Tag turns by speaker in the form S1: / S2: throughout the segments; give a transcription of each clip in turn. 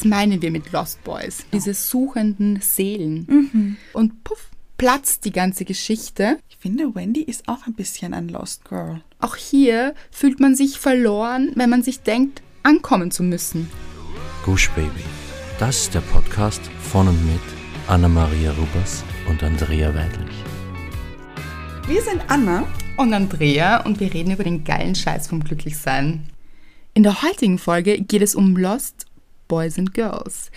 S1: Das meinen wir mit Lost Boys. Diese suchenden Seelen. Und puff, platzt die ganze Geschichte.
S2: Ich finde, Wendy ist auch ein bisschen ein Lost Girl.
S1: Auch hier fühlt man sich verloren, wenn man sich denkt, ankommen zu müssen.
S3: Gush Baby. Das ist der Podcast von und mit Anna-Maria Rubers und Andrea Weidlich.
S2: Wir sind Anna.
S1: Und Andrea und wir reden über den geilen Scheiß vom Glücklichsein. In der heutigen Folge geht es um Lost Boys and Girls.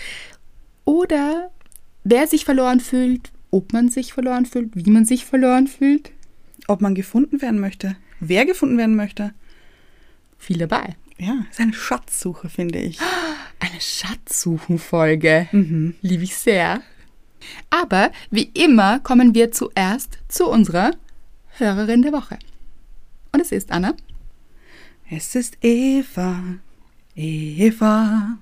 S1: Oder wer sich verloren fühlt, ob man sich verloren fühlt, wie man sich verloren fühlt.
S2: Ob man gefunden werden möchte. Wer gefunden werden möchte.
S1: Viel dabei.
S2: Ja, ist eine Schatzsuche, finde ich.
S1: Eine Schatzsuchenfolge. Liebe ich sehr. Aber wie immer kommen wir zuerst zu unserer Hörerin der Woche. Und es ist Anna.
S2: Es ist Eva. Eva.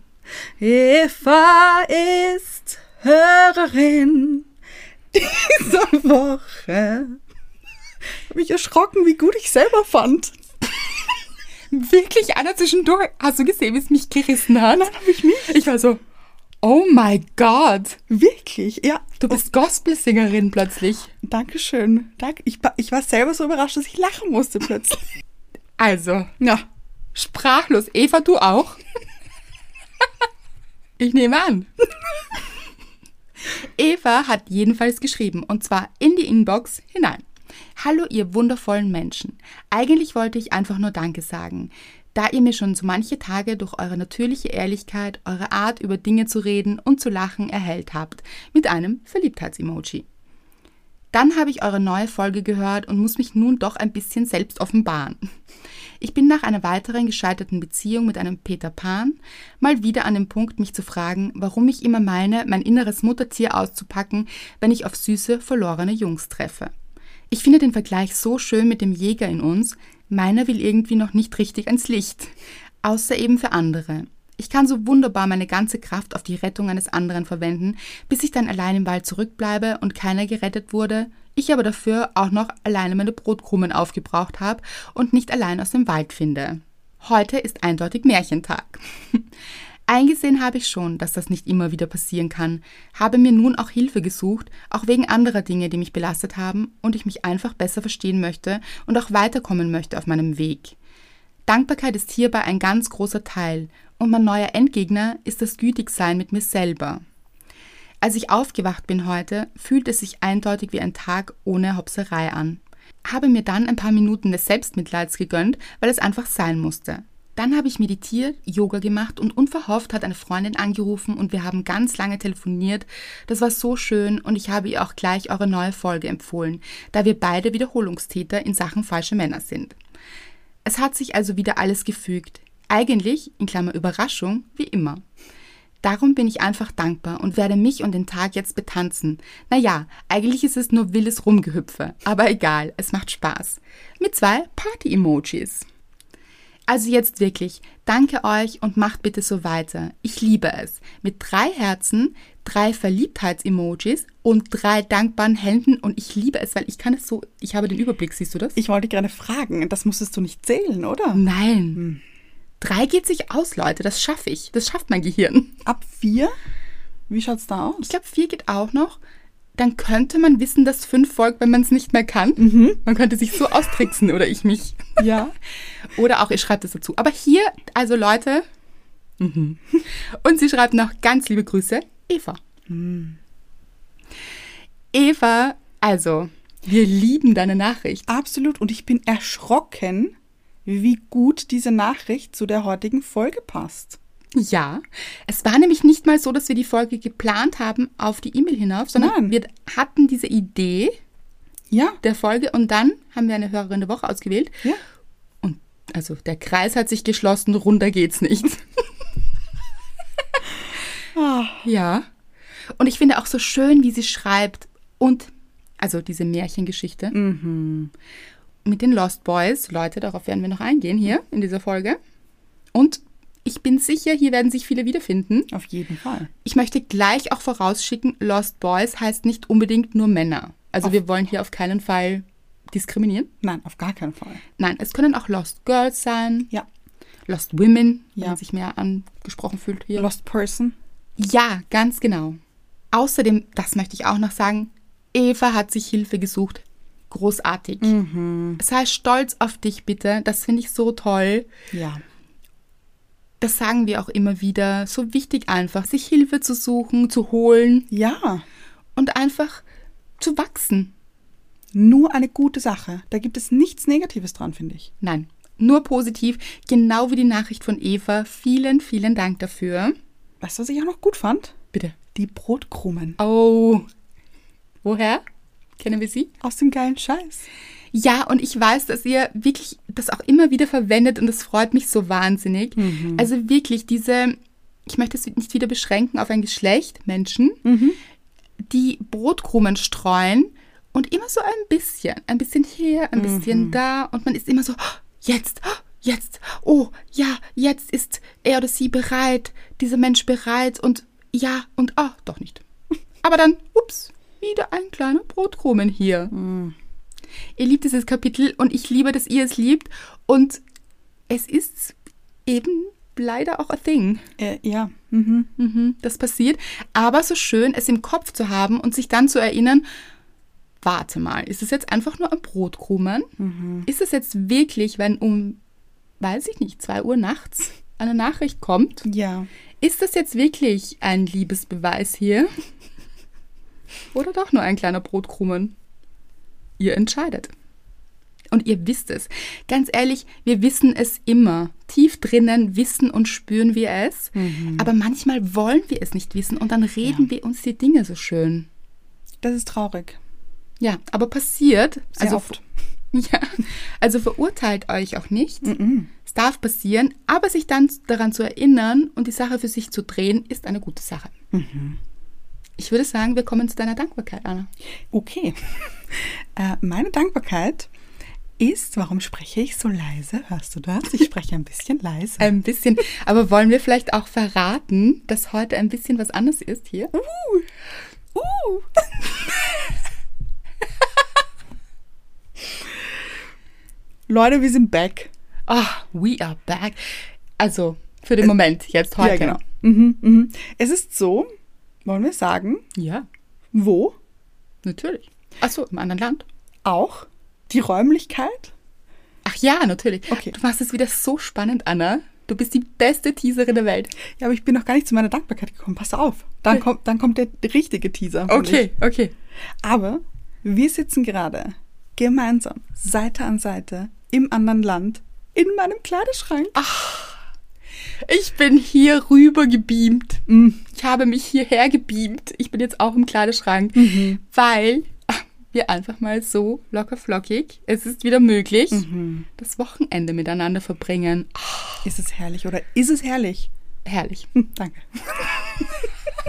S2: Eva ist Hörerin dieser Woche. Hab mich erschrocken, wie gut ich selber fand.
S1: Wirklich, Anna, zwischendurch. Hast du gesehen, wie es mich gerissen hat?
S2: Nein, hab ich nicht.
S1: Ich war so, oh my God.
S2: Wirklich, ja.
S1: Du bist Gospelsängerin plötzlich.
S2: Dankeschön. Danke. Ich, ich war selber so überrascht, dass ich lachen musste plötzlich.
S1: Also,
S2: Ja.
S1: sprachlos. Eva, du auch? Ich nehme an. Eva hat jedenfalls geschrieben, und zwar in die Inbox hinein. Hallo, ihr wundervollen Menschen. Eigentlich wollte ich einfach nur Danke sagen, da ihr mir schon so manche Tage durch eure natürliche Ehrlichkeit, eure Art, über Dinge zu reden und zu lachen erhellt habt, mit einem Verliebtheitsemoji. Dann habe ich eure neue Folge gehört und muss mich nun doch ein bisschen selbst offenbaren. Ich bin nach einer weiteren gescheiterten Beziehung mit einem Peter Pan mal wieder an dem Punkt, mich zu fragen, warum ich immer meine, mein inneres Muttertier auszupacken, wenn ich auf süße, verlorene Jungs treffe. Ich finde den Vergleich so schön mit dem Jäger in uns, meiner will irgendwie noch nicht richtig ans Licht, außer eben für andere. Ich kann so wunderbar meine ganze Kraft auf die Rettung eines anderen verwenden, bis ich dann allein im Wald zurückbleibe und keiner gerettet wurde, ich aber dafür auch noch alleine meine Brotkrumen aufgebraucht habe und nicht allein aus dem Wald finde. Heute ist eindeutig Märchentag. Eingesehen habe ich schon, dass das nicht immer wieder passieren kann, habe mir nun auch Hilfe gesucht, auch wegen anderer Dinge, die mich belastet haben und ich mich einfach besser verstehen möchte und auch weiterkommen möchte auf meinem Weg. Dankbarkeit ist hierbei ein ganz großer Teil und mein neuer Endgegner ist das Gütigsein mit mir selber. Als ich aufgewacht bin heute, fühlt es sich eindeutig wie ein Tag ohne Hopserei an. Habe mir dann ein paar Minuten des Selbstmitleids gegönnt, weil es einfach sein musste. Dann habe ich meditiert, Yoga gemacht und unverhofft hat eine Freundin angerufen und wir haben ganz lange telefoniert. Das war so schön und ich habe ihr auch gleich eure neue Folge empfohlen, da wir beide Wiederholungstäter in Sachen falsche Männer sind. Es hat sich also wieder alles gefügt. Eigentlich, in Klammer Überraschung, wie immer. Darum bin ich einfach dankbar und werde mich und den Tag jetzt betanzen. Naja, eigentlich ist es nur wildes Rumgehüpfe, aber egal, es macht Spaß. Mit zwei Party-Emojis. Also jetzt wirklich, danke euch und macht bitte so weiter. Ich liebe es. Mit drei Herzen, drei Verliebtheits-Emojis und drei dankbaren Händen und ich liebe es, weil ich kann es so, ich habe den Überblick, siehst du das?
S2: Ich wollte gerade fragen, das musstest du nicht zählen, oder?
S1: Nein. Drei geht sich aus, Leute, das schaffe ich. Das schafft mein Gehirn.
S2: Ab vier? Wie schaut's da aus?
S1: Ich glaube, vier geht auch noch. Dann könnte man wissen, dass fünf folgt, wenn man es nicht mehr kann. Man könnte sich so austricksen oder ich mich.
S2: Ja.
S1: Oder auch ihr schreibt es dazu. Aber hier, also Leute. Mhm. Und sie schreibt noch ganz liebe Grüße, Eva. Eva, also, wir lieben deine Nachricht.
S2: Absolut. Und ich bin erschrocken, wie gut diese Nachricht zu der heutigen Folge passt.
S1: Ja, es war nämlich nicht mal so, dass wir die Folge geplant haben auf die E-Mail hinauf, sondern
S2: Nein.
S1: wir hatten diese Idee
S2: Ja.
S1: der Folge und dann haben wir eine Hörerin der Woche ausgewählt.
S2: Ja.
S1: Und also der Kreis hat sich geschlossen, runter geht's nicht. Ja. Und ich finde auch so schön, wie sie schreibt und also diese Märchengeschichte mit den Lost Boys. Leute, darauf werden wir noch eingehen hier in dieser Folge. Und ich bin sicher, hier werden sich viele wiederfinden.
S2: auf jeden Fall.
S1: Ich möchte gleich auch vorausschicken, Lost Boys heißt nicht unbedingt nur Männer. Also wir wollen hier auf keinen Fall diskriminieren.
S2: Nein, auf gar keinen Fall.
S1: Nein, es können auch Lost Girls sein,
S2: Ja.
S1: Lost Women, wenn
S2: Ja.
S1: man sich mehr angesprochen fühlt hier.
S2: Lost Person.
S1: Ja, ganz genau. Außerdem, das möchte ich auch noch sagen, Eva hat sich Hilfe gesucht. Großartig. Sei stolz auf dich bitte. Das finde ich so toll.
S2: Ja.
S1: Das sagen wir auch immer wieder. So wichtig einfach, sich Hilfe zu suchen, zu holen
S2: Ja.
S1: und einfach zu wachsen.
S2: Nur eine gute Sache. Da gibt es nichts Negatives dran, finde ich.
S1: Nein, nur positiv. Genau wie die Nachricht von Eva. Vielen, vielen Dank dafür.
S2: Weißt du, was ich auch noch gut fand?
S1: Bitte.
S2: Die Brotkrumen.
S1: Oh. Woher? Kennen wir sie?
S2: Aus dem geilen Scheiß.
S1: Ja, und ich weiß, dass ihr wirklich das auch immer wieder verwendet und das freut mich so wahnsinnig. Also wirklich diese, ich möchte es nicht wieder beschränken auf ein Geschlecht, Menschen, die Brotkrumen streuen und immer so ein bisschen, ein bisschen hier, ein bisschen da und man ist immer so, "Oh, jetzt, oh, jetzt, oh, ja, jetzt ist er oder sie bereit, dieser Mensch bereit und ja und ah, doch nicht. Aber dann, ups, wieder ein kleiner Brotkrumen hier. Ihr liebt dieses Kapitel und ich liebe, dass ihr es liebt. Und es ist eben leider auch a thing.
S2: Äh, ja. Mhm.
S1: Mhm, das passiert. Aber so schön, es im Kopf zu haben und sich dann zu erinnern, warte mal, ist es jetzt einfach nur ein Brotkrumen? Ist es jetzt wirklich, wenn um, weiß ich nicht, zwei Uhr nachts eine Nachricht kommt?
S2: Ja.
S1: Ist das jetzt wirklich ein Liebesbeweis hier? Oder doch nur ein kleiner Brotkrumen? Ihr entscheidet. Und ihr wisst es. Ganz ehrlich, wir wissen es immer. Tief drinnen wissen und spüren wir es. Aber manchmal wollen wir es nicht wissen und dann reden wir uns die Dinge so schön.
S2: Das ist traurig.
S1: Ja, aber passiert.
S2: Sehr
S1: also
S2: oft.
S1: Ja, also verurteilt euch auch nicht. Es darf passieren, aber sich dann daran zu erinnern und die Sache für sich zu drehen, ist eine gute Sache. Ich würde sagen, wir kommen zu deiner Dankbarkeit, Anna.
S2: Okay. Äh, meine Dankbarkeit ist, warum spreche ich so leise? Hörst du das? Ich spreche ein bisschen leise.
S1: Ein bisschen, aber wollen wir vielleicht auch verraten, dass heute ein bisschen was anderes ist hier?
S2: Uh, uh. Leute, wir sind back.
S1: Ah, we are back. Also, für den Moment, jetzt heute.
S2: Ja, genau. Mhm, mhm. Es ist so, wollen wir sagen,
S1: Ja,
S2: wo
S1: natürlich. Achso, im anderen Land.
S2: auch die Räumlichkeit
S1: Ach ja, natürlich.
S2: Okay.
S1: Du machst es wieder so spannend, Anna. Du bist die beste Teaserin der Welt.
S2: Ja, aber ich bin noch gar nicht zu meiner Dankbarkeit gekommen. Pass auf. Dann,
S1: Okay.
S2: kommt, dann kommt der richtige Teaser.
S1: Okay, okay.
S2: Ich. Aber wir sitzen gerade gemeinsam, Seite an Seite, im anderen Land, in meinem Kleiderschrank.
S1: Ich bin hier rüber gebeamt. Mm, Ich habe mich hierher gebeamt. Ich bin jetzt auch im Kleiderschrank, weil ah, wir einfach mal so locker flockig, es ist wieder möglich, das Wochenende miteinander verbringen.
S2: Ist es herrlich oder ist es herrlich?
S1: herrlich.
S2: Hm, danke.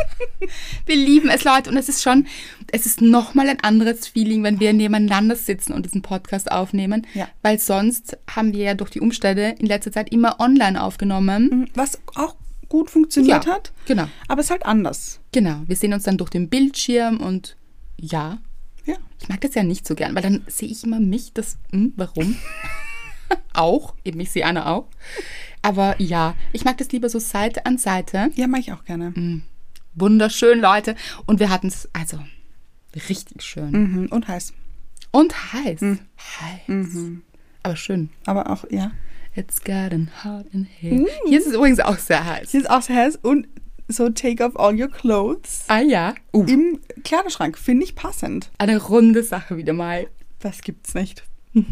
S1: Wir lieben es, Leute, und es ist schon, es ist nochmal ein anderes Feeling, wenn wir nebeneinander sitzen und diesen Podcast aufnehmen,
S2: Ja.
S1: weil sonst haben wir ja durch die Umstände in letzter Zeit immer online aufgenommen.
S2: Was auch gut funktioniert
S1: Ja,
S2: hat,
S1: genau.
S2: aber es ist halt anders.
S1: Genau, wir sehen uns dann durch den Bildschirm und ja,
S2: Ja.
S1: ich mag das ja nicht so gern, weil dann sehe ich immer mich, das, hm, warum? auch, eben ich sehe Anna auch. Aber ja, ich mag das lieber so Seite an Seite.
S2: Ja, mache ich auch gerne.
S1: Wunderschön, Leute. Und wir hatten es, also, richtig schön.
S2: Mhm. Und heiß.
S1: Und heiß. Heiß. Aber schön.
S2: Aber auch, ja.
S1: It's gotten hot in here. Hier ist es übrigens auch sehr heiß.
S2: Hier ist auch sehr heiß und so take off all your clothes.
S1: Ah ja. Uh,
S2: Im Kleiderschrank finde ich passend.
S1: eine runde Sache wieder mal.
S2: Das gibt's nicht.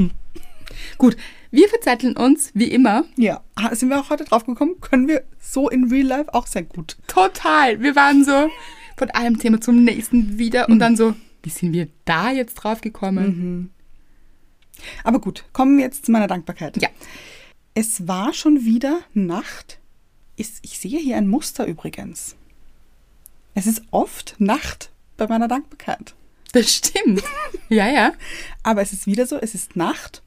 S1: Gut, wir verzetteln uns wie immer.
S2: Ja. Sind wir auch heute drauf gekommen? Können wir so in real life auch sehr gut.
S1: Total. Wir waren so von einem Thema zum nächsten wieder und dann so, wie sind wir da jetzt drauf gekommen?
S2: Aber gut, kommen wir jetzt zu meiner Dankbarkeit.
S1: Ja.
S2: Es war schon wieder Nacht. Ich sehe hier ein Muster übrigens. Es ist oft Nacht bei meiner Dankbarkeit.
S1: Das stimmt. ja, ja.
S2: Aber es ist wieder so, es ist Nacht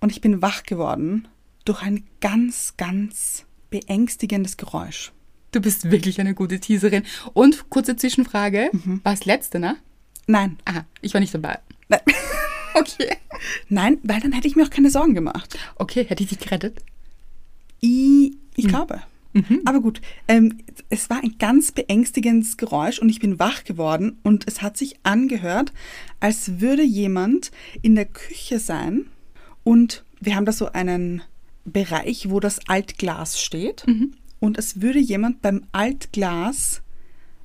S2: und ich bin wach geworden durch ein ganz, ganz beängstigendes Geräusch.
S1: Du bist wirklich eine gute Teaserin. Und kurze Zwischenfrage. War es letzte, ne?
S2: Nein,
S1: Aha, ich war nicht dabei.
S2: nein,
S1: Okay.
S2: nein, weil dann hätte ich mir auch keine Sorgen gemacht.
S1: Okay, hätte ich dich gerettet?
S2: Ich, ich glaube. Aber gut, ähm, es war ein ganz beängstigendes Geräusch und ich bin wach geworden und es hat sich angehört, als würde jemand in der Küche sein und wir haben da so einen Bereich, wo das Altglas steht und es würde jemand beim Altglas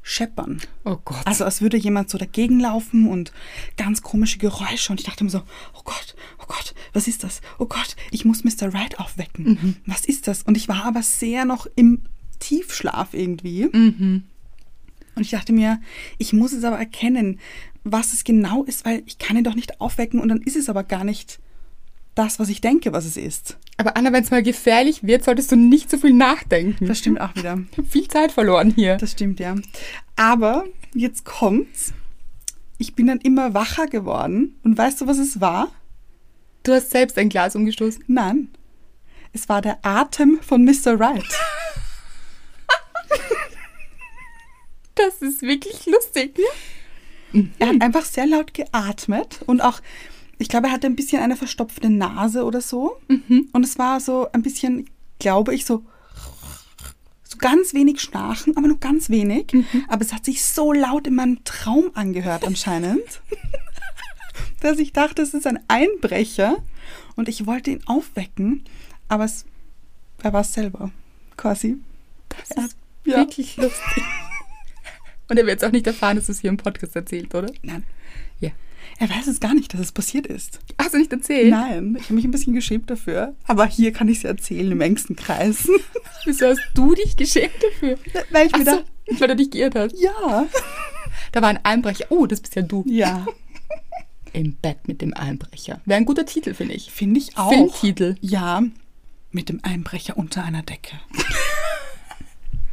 S2: scheppern.
S1: Oh Gott.
S2: Also als würde jemand so dagegen laufen und ganz komische Geräusche. Und ich dachte mir so, oh Gott, oh Gott, was ist das? Oh Gott, ich muss Mr. Right aufwecken. Was ist das? Und ich war aber sehr noch im Tiefschlaf irgendwie. Und ich dachte mir, ich muss es aber erkennen, was es genau ist, weil ich kann ihn doch nicht aufwecken und dann ist es aber gar nicht das, was ich denke, was es ist.
S1: Aber Anna, wenn es mal gefährlich wird, solltest du nicht so viel nachdenken.
S2: Das stimmt auch wieder.
S1: Ich habe viel Zeit verloren hier.
S2: Das stimmt, ja. Aber jetzt kommt's. Ich bin dann immer wacher geworden. Und weißt du, was es war?
S1: Du hast selbst ein Glas umgestoßen.
S2: Nein. Es war der Atem von Mr. Right.
S1: Das ist wirklich lustig.
S2: Er hat einfach sehr laut geatmet und auch, ich glaube, er hatte ein bisschen eine verstopfte Nase oder so. Und es war so ein bisschen, glaube ich, so, so ganz wenig Schnarchen, aber nur ganz wenig. Aber es hat sich so laut in meinem Traum angehört anscheinend, dass ich dachte, es ist ein Einbrecher und ich wollte ihn aufwecken, aber es, er war es selber, quasi.
S1: Das
S2: Ja.
S1: ist wirklich lustig. Und er wird es auch nicht erfahren, dass du es hier im Podcast erzählt, oder?
S2: Nein. Er weiß es gar nicht, dass es passiert ist.
S1: Hast du nicht erzählt?
S2: Nein, ich habe mich ein bisschen geschämt dafür. Aber hier kann ich es erzählen im engsten Kreis.
S1: Wieso hast du dich geschämt dafür?
S2: Weil ich mir
S1: so, weil du dich geirrt hast.
S2: ja.
S1: Da war ein Einbrecher. Oh, das bist ja du.
S2: Ja,
S1: Im Bett mit dem Einbrecher. Wäre ein guter Titel, finde ich.
S2: finde ich auch.
S1: Filmtitel.
S2: Ja, mit dem Einbrecher unter einer Decke.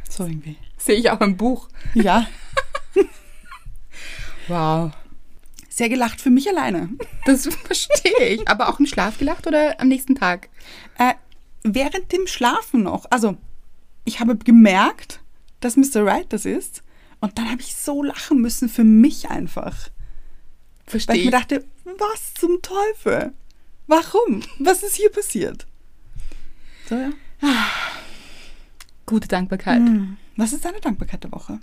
S2: so irgendwie.
S1: Sehe ich auch im Buch.
S2: Ja,
S1: Wow.
S2: Sehr gelacht für mich alleine.
S1: Das verstehe ich. Aber auch im Schlaf gelacht oder am nächsten Tag?
S2: Äh, während dem Schlafen noch. Also, ich habe gemerkt, dass Mr. Right das ist. Und dann habe ich so lachen müssen für mich einfach. Weil
S1: Verstehe
S2: ich mir dachte, was zum Teufel? Warum? Was ist hier passiert? So, ja.
S1: Gute Dankbarkeit.
S2: Was ist deine Dankbarkeit der Woche?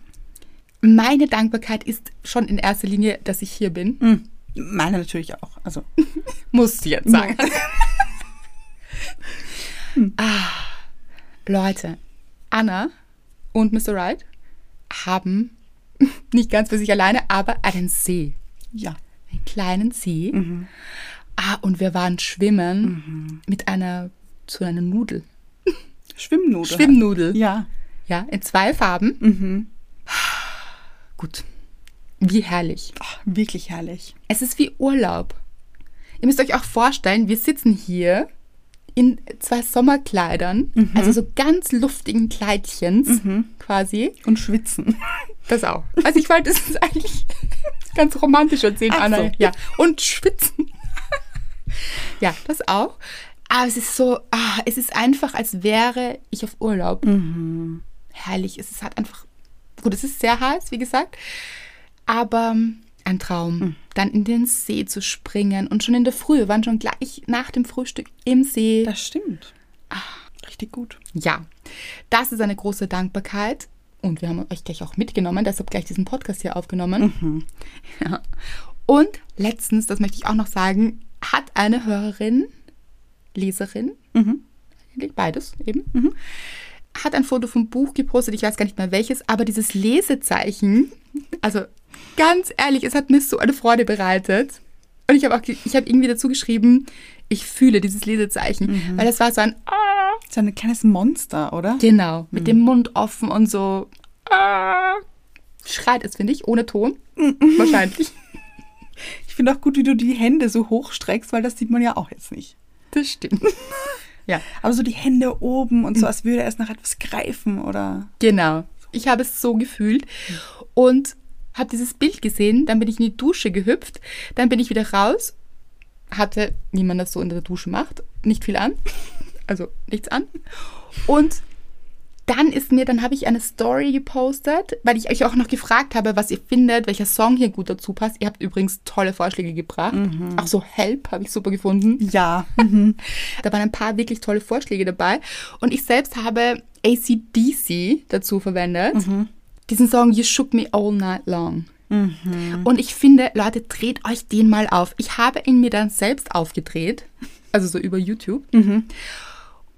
S1: Meine Dankbarkeit ist schon in erster Linie, dass ich hier bin.
S2: Meine natürlich auch. Also,
S1: Musst du jetzt sagen. ah, Leute, Anna und Mr. Right haben nicht ganz für sich alleine, aber einen See.
S2: ja.
S1: Einen kleinen See. Ah, und wir waren schwimmen mit einer, so einer Nudel.
S2: Schwimmnudel.
S1: Schwimmnudel.
S2: Ja.
S1: Ja, in zwei Farben. Gut. Wie herrlich.
S2: Ach, wirklich herrlich.
S1: Es ist wie Urlaub. Ihr müsst euch auch vorstellen, wir sitzen hier in zwei Sommerkleidern, also so ganz luftigen Kleidchens quasi.
S2: Und schwitzen.
S1: Das auch. Also ich wollte es eigentlich ganz romantisch erzählen,
S2: Ach
S1: Anna.
S2: so.
S1: Ja, und schwitzen. ja, das auch. Aber es ist so, ah, es ist einfach, als wäre ich auf Urlaub. Herrlich. Es ist halt einfach, gut, es ist sehr heiß, wie gesagt, aber ein Traum, dann in den See zu springen und schon in der Früh, wir waren schon gleich nach dem Frühstück im See.
S2: Das stimmt. Richtig gut.
S1: Ja, das ist eine große Dankbarkeit. Und wir haben euch gleich auch mitgenommen, deshalb gleich diesen Podcast hier aufgenommen. Ja. Und letztens, das möchte ich auch noch sagen, hat eine Hörerin, Leserin, beides eben, hat ein Foto vom Buch gepostet, ich weiß gar nicht mehr welches, aber dieses Lesezeichen, also ganz ehrlich, es hat mir so eine Freude bereitet. Und ich habe auch, ich habe irgendwie dazu geschrieben, ich fühle dieses Lesezeichen, weil das war so ein Ah,
S2: So ein kleines Monster, oder?
S1: Genau, mit dem Mund offen und so ah, schreit es, finde ich, ohne Ton. Wahrscheinlich.
S2: Ich finde auch gut, wie du die Hände so hochstreckst, weil das sieht man ja auch jetzt nicht.
S1: Das stimmt. ja,
S2: Aber so die Hände oben und so, als würde er es nach etwas greifen oder.
S1: genau. Ich habe es so gefühlt und habe dieses Bild gesehen, dann bin ich in die Dusche gehüpft, dann bin ich wieder raus, hatte, wie man das so in der Dusche macht, nicht viel an, also nichts an. Und dann ist mir, dann habe ich eine Story gepostet, weil ich euch auch noch gefragt habe, was ihr findet, welcher Song hier gut dazu passt. Ihr habt übrigens tolle Vorschläge gebracht. Auch so Help habe ich super gefunden.
S2: Ja.
S1: Da waren ein paar wirklich tolle Vorschläge dabei. Und ich selbst habe ACDC dazu verwendet. Diesen Song You Shook Me All Night Long. Und ich finde, Leute, dreht euch den mal auf. Ich habe ihn mir dann selbst aufgedreht, also so über YouTube.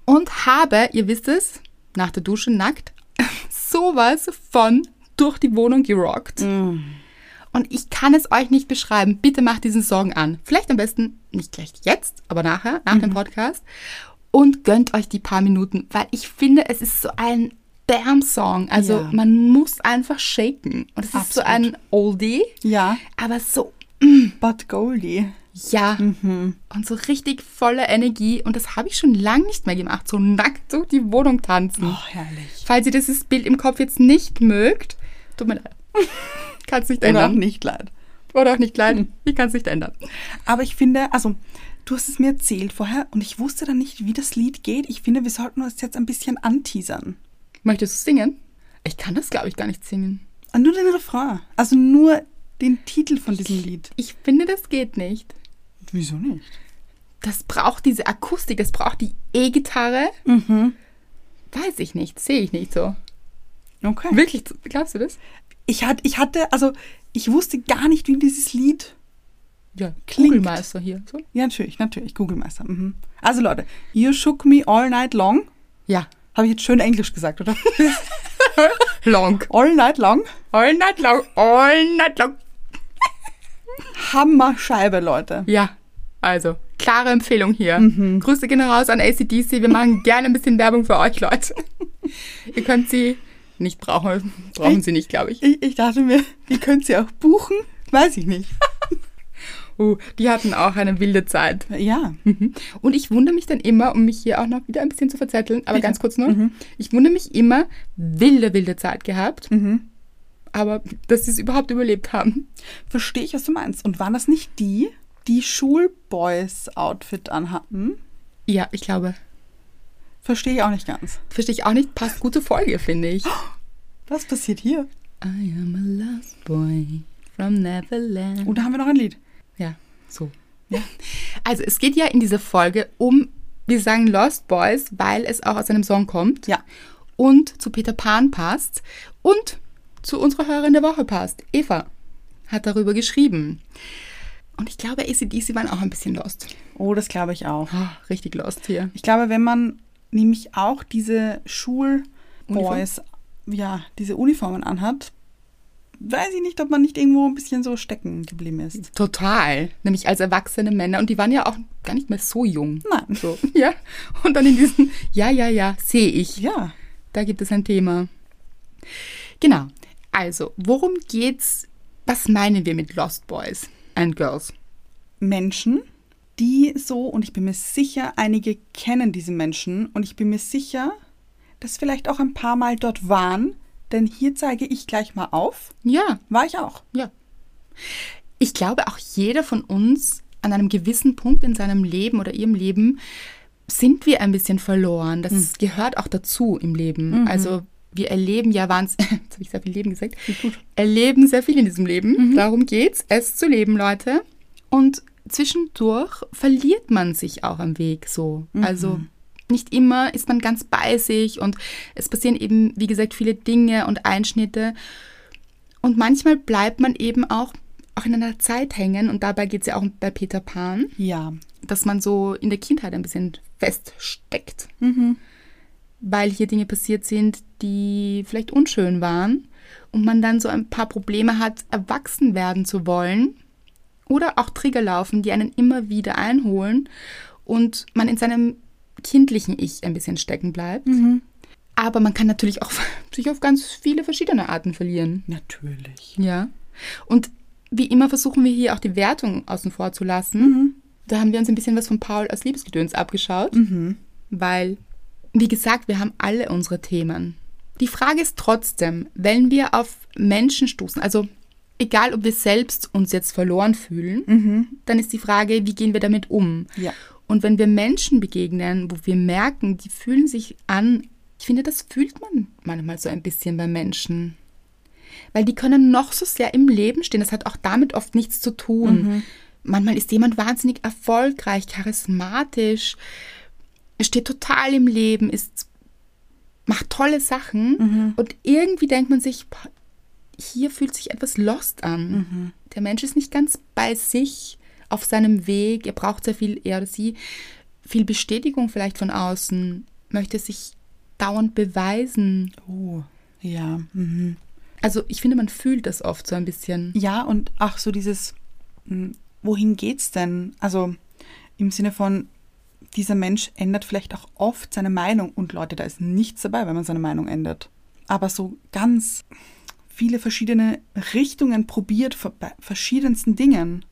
S1: Und habe, ihr wisst es, nach der Dusche nackt, sowas von durch die Wohnung gerockt. Und ich kann es euch nicht beschreiben. Bitte macht diesen Song an. Vielleicht am besten nicht gleich jetzt, aber nachher, nach dem Podcast. Und gönnt euch die paar Minuten, weil ich finde, es ist so ein Bam-Song. Also
S2: Ja.
S1: man muss einfach shaken. Und es ist so ein Oldie,
S2: Ja,
S1: aber so,
S2: but Goldie.
S1: Ja. Und so richtig voller Energie. Und das habe ich schon lange nicht mehr gemacht. So nackt durch die Wohnung tanzen.
S2: Oh, herrlich.
S1: Falls ihr dieses Bild im Kopf jetzt nicht mögt, tut mir leid. Kann es nicht
S2: Oder auch
S1: ändern.
S2: nicht leid.
S1: Oder auch nicht leid. Ich kann es nicht ändern.
S2: Aber ich finde, also, du hast es mir erzählt vorher und ich wusste dann nicht, wie das Lied geht. Ich finde, wir sollten uns jetzt ein bisschen anteasern.
S1: Möchtest du singen? Ich kann das, glaube ich, gar nicht singen.
S2: Und nur den Refrain. Also nur den Titel von diesem Lied.
S1: Ich finde, das geht nicht.
S2: Wieso nicht?
S1: Das braucht diese Akustik, das braucht die E-Gitarre.
S2: Mhm.
S1: Weiß ich nicht, sehe ich nicht so.
S2: Okay.
S1: Wirklich, glaubst du das?
S2: Ich hatte, ich hatte, also, ich wusste gar nicht, wie dieses Lied.
S1: Ja,
S2: Klingt.
S1: Kugelmeister hier. So.
S2: Ja, natürlich, natürlich. Google-Meister. Mhm. Also, Leute, You Shook Me All Night Long.
S1: Ja.
S2: Habe ich jetzt schön Englisch gesagt, oder?
S1: Long.
S2: all Night Long.
S1: All night long, all night long.
S2: Hammerscheibe, Leute.
S1: Ja, also, klare Empfehlung hier. Grüße gehen raus an ACDC. Wir machen gerne ein bisschen Werbung für euch, Leute. Ihr könnt sie nicht brauchen. Brauchen sie nicht, glaube ich.
S2: Ich, ich dachte mir, ihr könnt sie auch buchen. Weiß ich nicht.
S1: Uh, die hatten auch eine wilde Zeit.
S2: Ja.
S1: Mhm. Und ich wundere mich dann immer, um mich hier auch noch wieder ein bisschen zu verzetteln, aber
S2: Bitte.
S1: ganz kurz nur. Ich wundere mich immer, wilde, wilde Zeit gehabt. Aber dass sie es überhaupt überlebt haben.
S2: Verstehe ich, was du meinst. Und waren das nicht die, die Schulboys-Outfit anhatten?
S1: Ja, ich glaube.
S2: Verstehe ich auch nicht ganz.
S1: Verstehe ich auch nicht. Passt gut zur Folge, finde ich.
S2: Was passiert hier?
S1: I am a lost boy from Neverland.
S2: Und da haben wir noch ein Lied.
S1: Ja, so. Also es geht ja in dieser Folge um, wir sagen Lost Boys, weil es auch aus einem Song kommt.
S2: Ja.
S1: Und zu Peter Pan passt. Und zu unserer Hörerin der Woche passt. Eva hat darüber geschrieben. Und ich glaube, ACDC waren auch ein bisschen lost.
S2: Oh, das glaube ich auch.
S1: Ah, richtig lost hier.
S2: Ich glaube, wenn man nämlich auch diese Schulboys, ja, diese Uniformen anhat, weiß ich nicht, ob man nicht irgendwo ein bisschen so stecken geblieben ist.
S1: Total. Nämlich als erwachsene Männer. Und die waren ja auch gar nicht mehr so jung.
S2: Nein.
S1: So, ja. Und dann in diesen, ja, ja, ja, sehe ich.
S2: Ja.
S1: Da gibt es ein Thema. Genau. Also, worum geht's? Was meinen wir mit Lost Boys and Girls?
S2: Menschen, die so, und ich bin mir sicher, einige kennen diese Menschen, und ich bin mir sicher, dass vielleicht auch ein paar Mal dort waren, denn hier zeige ich gleich mal auf.
S1: Ja,
S2: War ich auch.
S1: ja. Ich glaube, auch jeder von uns an einem gewissen Punkt in seinem Leben oder ihrem Leben sind wir ein bisschen verloren. Das gehört auch dazu im Leben. Also wir erleben ja wahnsinnig, jetzt habe ich sehr viel Leben gesagt, erleben sehr viel in diesem Leben. Darum geht's, es zu leben, Leute. Und zwischendurch verliert man sich auch am Weg so. Also nicht immer ist man ganz bei sich und es passieren eben, wie gesagt, viele Dinge und Einschnitte. Und manchmal bleibt man eben auch, auch in einer Zeit hängen und dabei geht es ja auch bei Peter Pan,
S2: Ja.
S1: dass man so in der Kindheit ein bisschen feststeckt, weil hier Dinge passiert sind, die vielleicht unschön waren und man dann so ein paar Probleme hat, erwachsen werden zu wollen oder auch Trigger laufen, die einen immer wieder einholen und man in seinem kindlichen Ich ein bisschen stecken bleibt. Aber man kann natürlich auch sich auf ganz viele verschiedene Arten verlieren.
S2: Natürlich.
S1: Ja. Und wie immer versuchen wir hier auch die Wertung außen vor zu lassen. Da haben wir uns ein bisschen was von Paul aus Liebesgedöns abgeschaut, weil, wie gesagt, wir haben alle unsere Themen. Die Frage ist trotzdem, wenn wir auf Menschen stoßen, also egal ob wir selbst uns jetzt verloren fühlen, dann ist die Frage, wie gehen wir damit um?
S2: Ja.
S1: Und wenn wir Menschen begegnen, wo wir merken, die fühlen sich an, ich finde, das fühlt man manchmal so ein bisschen bei Menschen. Weil die können noch so sehr im Leben stehen. Das hat auch damit oft nichts zu tun. Manchmal ist jemand wahnsinnig erfolgreich, charismatisch, steht total im Leben, ist, macht tolle Sachen und irgendwie denkt man sich, boah, hier fühlt sich etwas lost an. Der Mensch ist nicht ganz bei sich auf seinem Weg. Er braucht sehr viel, er oder sie, viel Bestätigung vielleicht von außen, möchte sich dauernd beweisen.
S2: Oh, ja. Mhm.
S1: Also ich finde, man fühlt das oft so ein bisschen.
S2: Ja, und ach, so dieses, mh, wohin geht's denn? Also im Sinne von, dieser Mensch ändert vielleicht auch oft seine Meinung. Und Leute, da ist nichts dabei, wenn man seine Meinung ändert. Aber so ganz viele verschiedene Richtungen probiert bei verschiedensten Dingen.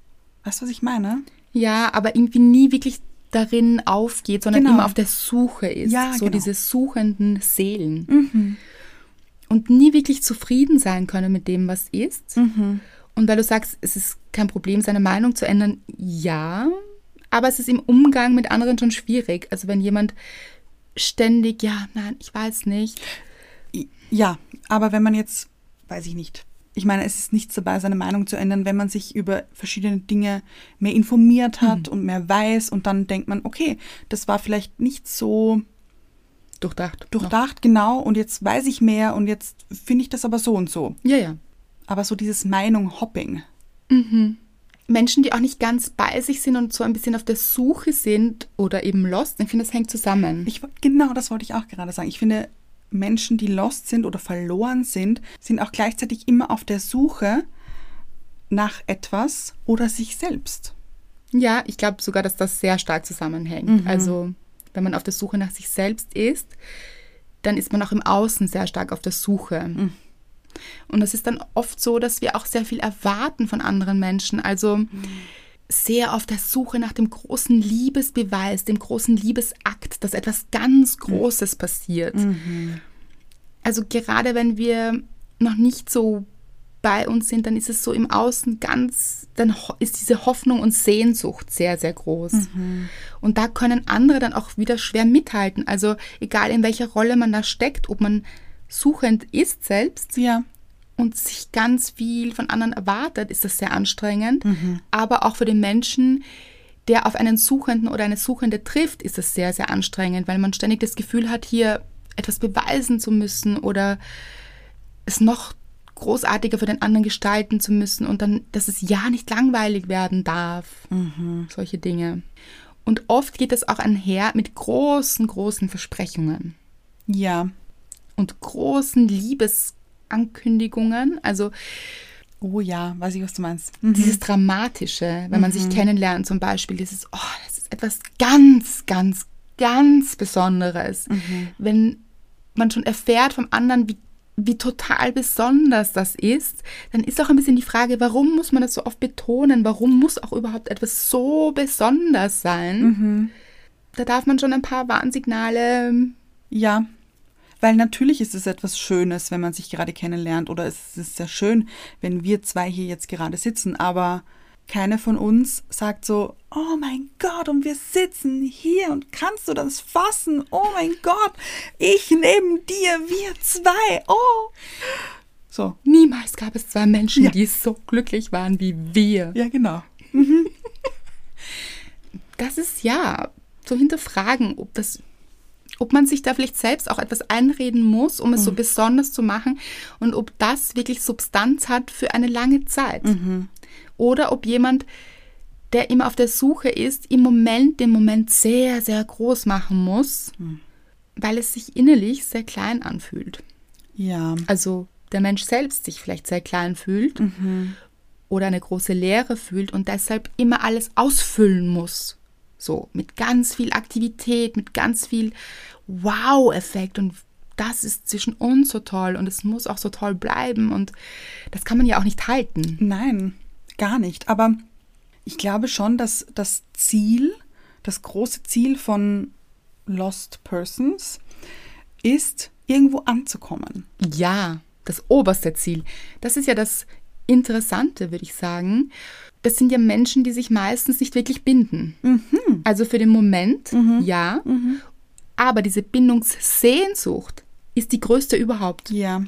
S2: Weißt du, was ich meine?
S1: Ja, aber irgendwie nie wirklich darin aufgeht, sondern
S2: Genau.
S1: immer auf der Suche ist.
S2: Ja,
S1: so
S2: genau.
S1: diese suchenden Seelen. Und nie wirklich zufrieden sein können mit dem, was ist. Und weil du sagst, es ist kein Problem, seine Meinung zu ändern, ja, aber es ist im Umgang mit anderen schon schwierig. Also wenn jemand ständig, ja, nein, ich weiß nicht.
S2: Ja, aber wenn man jetzt, weiß ich nicht. Ich meine, es ist nichts dabei, seine Meinung zu ändern, wenn man sich über verschiedene Dinge mehr informiert hat und mehr weiß und dann denkt man, okay, das war vielleicht nicht so
S1: Durchdacht.
S2: durchdacht, genau, und jetzt weiß ich mehr und jetzt finde ich das aber so und so.
S1: Ja, ja.
S2: Aber so dieses Meinung-Hopping.
S1: Menschen, die auch nicht ganz bei sich sind und so ein bisschen auf der Suche sind oder eben lost, ich finde, das hängt zusammen.
S2: Ich, genau, das wollte ich auch gerade sagen. Ich finde, Menschen, die lost sind oder verloren sind, sind auch gleichzeitig immer auf der Suche nach etwas oder sich selbst.
S1: Ja, ich glaube sogar, dass das sehr stark zusammenhängt. Also, wenn man auf der Suche nach sich selbst ist, dann ist man auch im Außen sehr stark auf der Suche. Und es ist dann oft so, dass wir auch sehr viel erwarten von anderen Menschen. Also sehr auf der Suche nach dem großen Liebesbeweis, dem großen Liebesakt, dass etwas ganz Großes passiert. Also gerade wenn wir noch nicht so bei uns sind, dann ist es so im Außen ganz, dann ist diese Hoffnung und Sehnsucht sehr, sehr groß. Und da können andere dann auch wieder schwer mithalten. Also egal in welcher Rolle man da steckt, ob man suchend ist selbst
S2: Ja.
S1: Und sich ganz viel von anderen erwartet, ist das sehr anstrengend. Aber auch für den Menschen, der auf einen Suchenden oder eine Suchende trifft, ist das sehr, sehr anstrengend, weil man ständig das Gefühl hat, hier etwas beweisen zu müssen oder es noch großartiger für den anderen gestalten zu müssen und dann, dass es ja nicht langweilig werden darf. Solche Dinge. Und oft geht das auch einher mit großen, großen Versprechungen
S2: Ja.
S1: und großen Liebesankündigungen. Also
S2: Oh ja, weiß ich, was du meinst. Mhm.
S1: dieses Dramatische, wenn man sich kennenlernt, zum Beispiel, dieses, oh, das ist etwas ganz, ganz, ganz Besonderes. Wenn man schon erfährt vom anderen, wie, wie total besonders das ist, dann ist auch ein bisschen die Frage, warum muss man das so oft betonen? Warum muss auch überhaupt etwas so besonders sein? Da darf man schon ein paar Warnsignale
S2: Ja, weil natürlich ist es etwas Schönes, wenn man sich gerade kennenlernt oder es ist sehr schön, wenn wir zwei hier jetzt gerade sitzen, aber keine von uns sagt so, oh mein Gott, und wir sitzen hier und kannst du das fassen? Oh mein Gott, ich neben dir, wir zwei, oh. So,
S1: Niemals gab es zwei Menschen,
S2: Ja.
S1: die so glücklich waren wie wir.
S2: ja genau.
S1: Das ist ja so hinterfragen, ob das, ob man sich da vielleicht selbst auch etwas einreden muss, um es so besonders zu machen und ob das wirklich Substanz hat für eine lange Zeit. Oder ob jemand, der immer auf der Suche ist, im Moment den Moment sehr, sehr groß machen muss, weil es sich innerlich sehr klein anfühlt.
S2: Ja,
S1: Also der Mensch selbst sich vielleicht sehr klein fühlt oder eine große Leere fühlt und deshalb immer alles ausfüllen muss. So, mit ganz viel Aktivität, mit ganz viel Wow-Effekt und das ist zwischen uns so toll und es muss auch so toll bleiben und das kann man ja auch nicht halten.
S2: Nein, gar nicht. Aber ich glaube schon, dass das Ziel, das große Ziel von Lost Persons ist, irgendwo anzukommen.
S1: Ja, das oberste Ziel. Das ist ja das Interessante, würde ich sagen. Das sind ja Menschen, die sich meistens nicht wirklich binden. Also für den Moment, ja. Aber diese Bindungssehnsucht ist die größte überhaupt.
S2: Ja,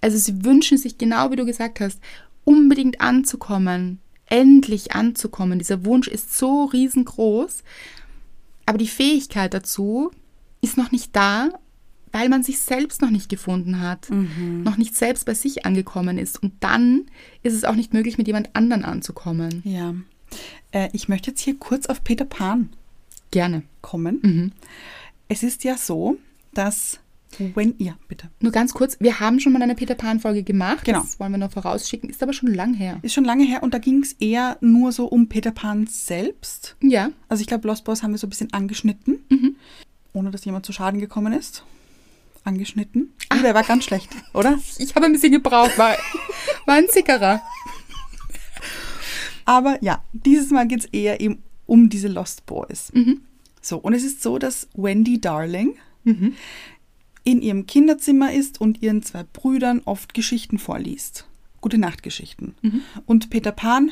S1: Also sie wünschen sich, genau wie du gesagt hast, unbedingt anzukommen, endlich anzukommen. Dieser Wunsch ist so riesengroß, aber die Fähigkeit dazu ist noch nicht da, weil man sich selbst noch nicht gefunden hat, noch nicht selbst bei sich angekommen ist. Und dann ist es auch nicht möglich, mit jemand anderen anzukommen.
S2: Ja. Äh, ich möchte jetzt hier kurz auf Peter Pan
S1: Gerne.
S2: kommen. Es ist ja so, dass wenn ja, bitte.
S1: Nur ganz kurz, wir haben schon mal eine Peter Pan-Folge gemacht.
S2: Genau.
S1: Das wollen wir noch vorausschicken, ist aber schon lang her.
S2: Ist schon lange her und da ging es eher nur so um Peter Pan selbst.
S1: Ja.
S2: Also ich glaube, Lost Boys haben wir so ein bisschen angeschnitten, ohne dass jemand zu Schaden gekommen ist. Angeschnitten. Oh, der war ganz schlecht, oder?
S1: Ich habe ein bisschen gebraucht, war, war ein Zickerer.
S2: Aber ja, dieses Mal geht es eher eben um diese Lost Boys. So, und es ist so, dass Wendy Darling in ihrem Kinderzimmer ist und ihren zwei Brüdern oft Geschichten vorliest. Gute Nachtgeschichten. Und Peter Pan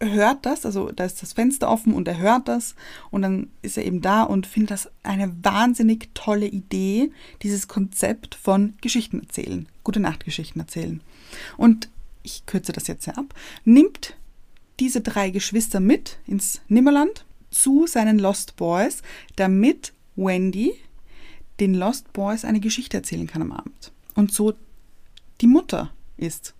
S2: hört das, also da ist das Fenster offen und er hört das und dann ist er eben da und findet das eine wahnsinnig tolle Idee, dieses Konzept von Geschichten erzählen, gute Nachtgeschichten erzählen. Und ich kürze das jetzt sehr ab, nimmt diese drei Geschwister mit ins Nimmerland zu seinen Lost Boys, damit Wendy den Lost Boys eine Geschichte erzählen kann am Abend. Und so die Mutter ist.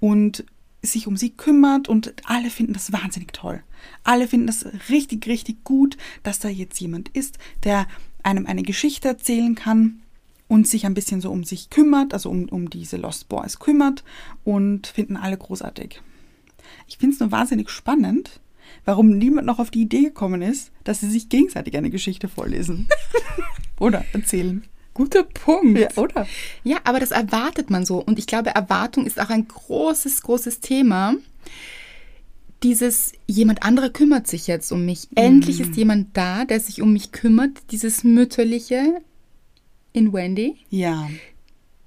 S2: Und sich um sie kümmert und alle finden das wahnsinnig toll. Alle finden das richtig, richtig gut, dass da jetzt jemand ist, der einem eine Geschichte erzählen kann und sich ein bisschen so um sich kümmert, also um, um diese Lost Boys kümmert und finden alle großartig. Ich finde es nur wahnsinnig spannend, warum niemand noch auf die Idee gekommen ist, dass sie sich gegenseitig eine Geschichte vorlesen. Oder erzählen.
S1: Guter Punkt.
S2: Ja, oder?
S1: Ja, aber das erwartet man so. Und ich glaube, Erwartung ist auch ein großes, großes Thema. Dieses, jemand anderer kümmert sich jetzt um mich. Endlich ist jemand da, der sich um mich kümmert. Dieses Mütterliche in Wendy,
S2: Ja.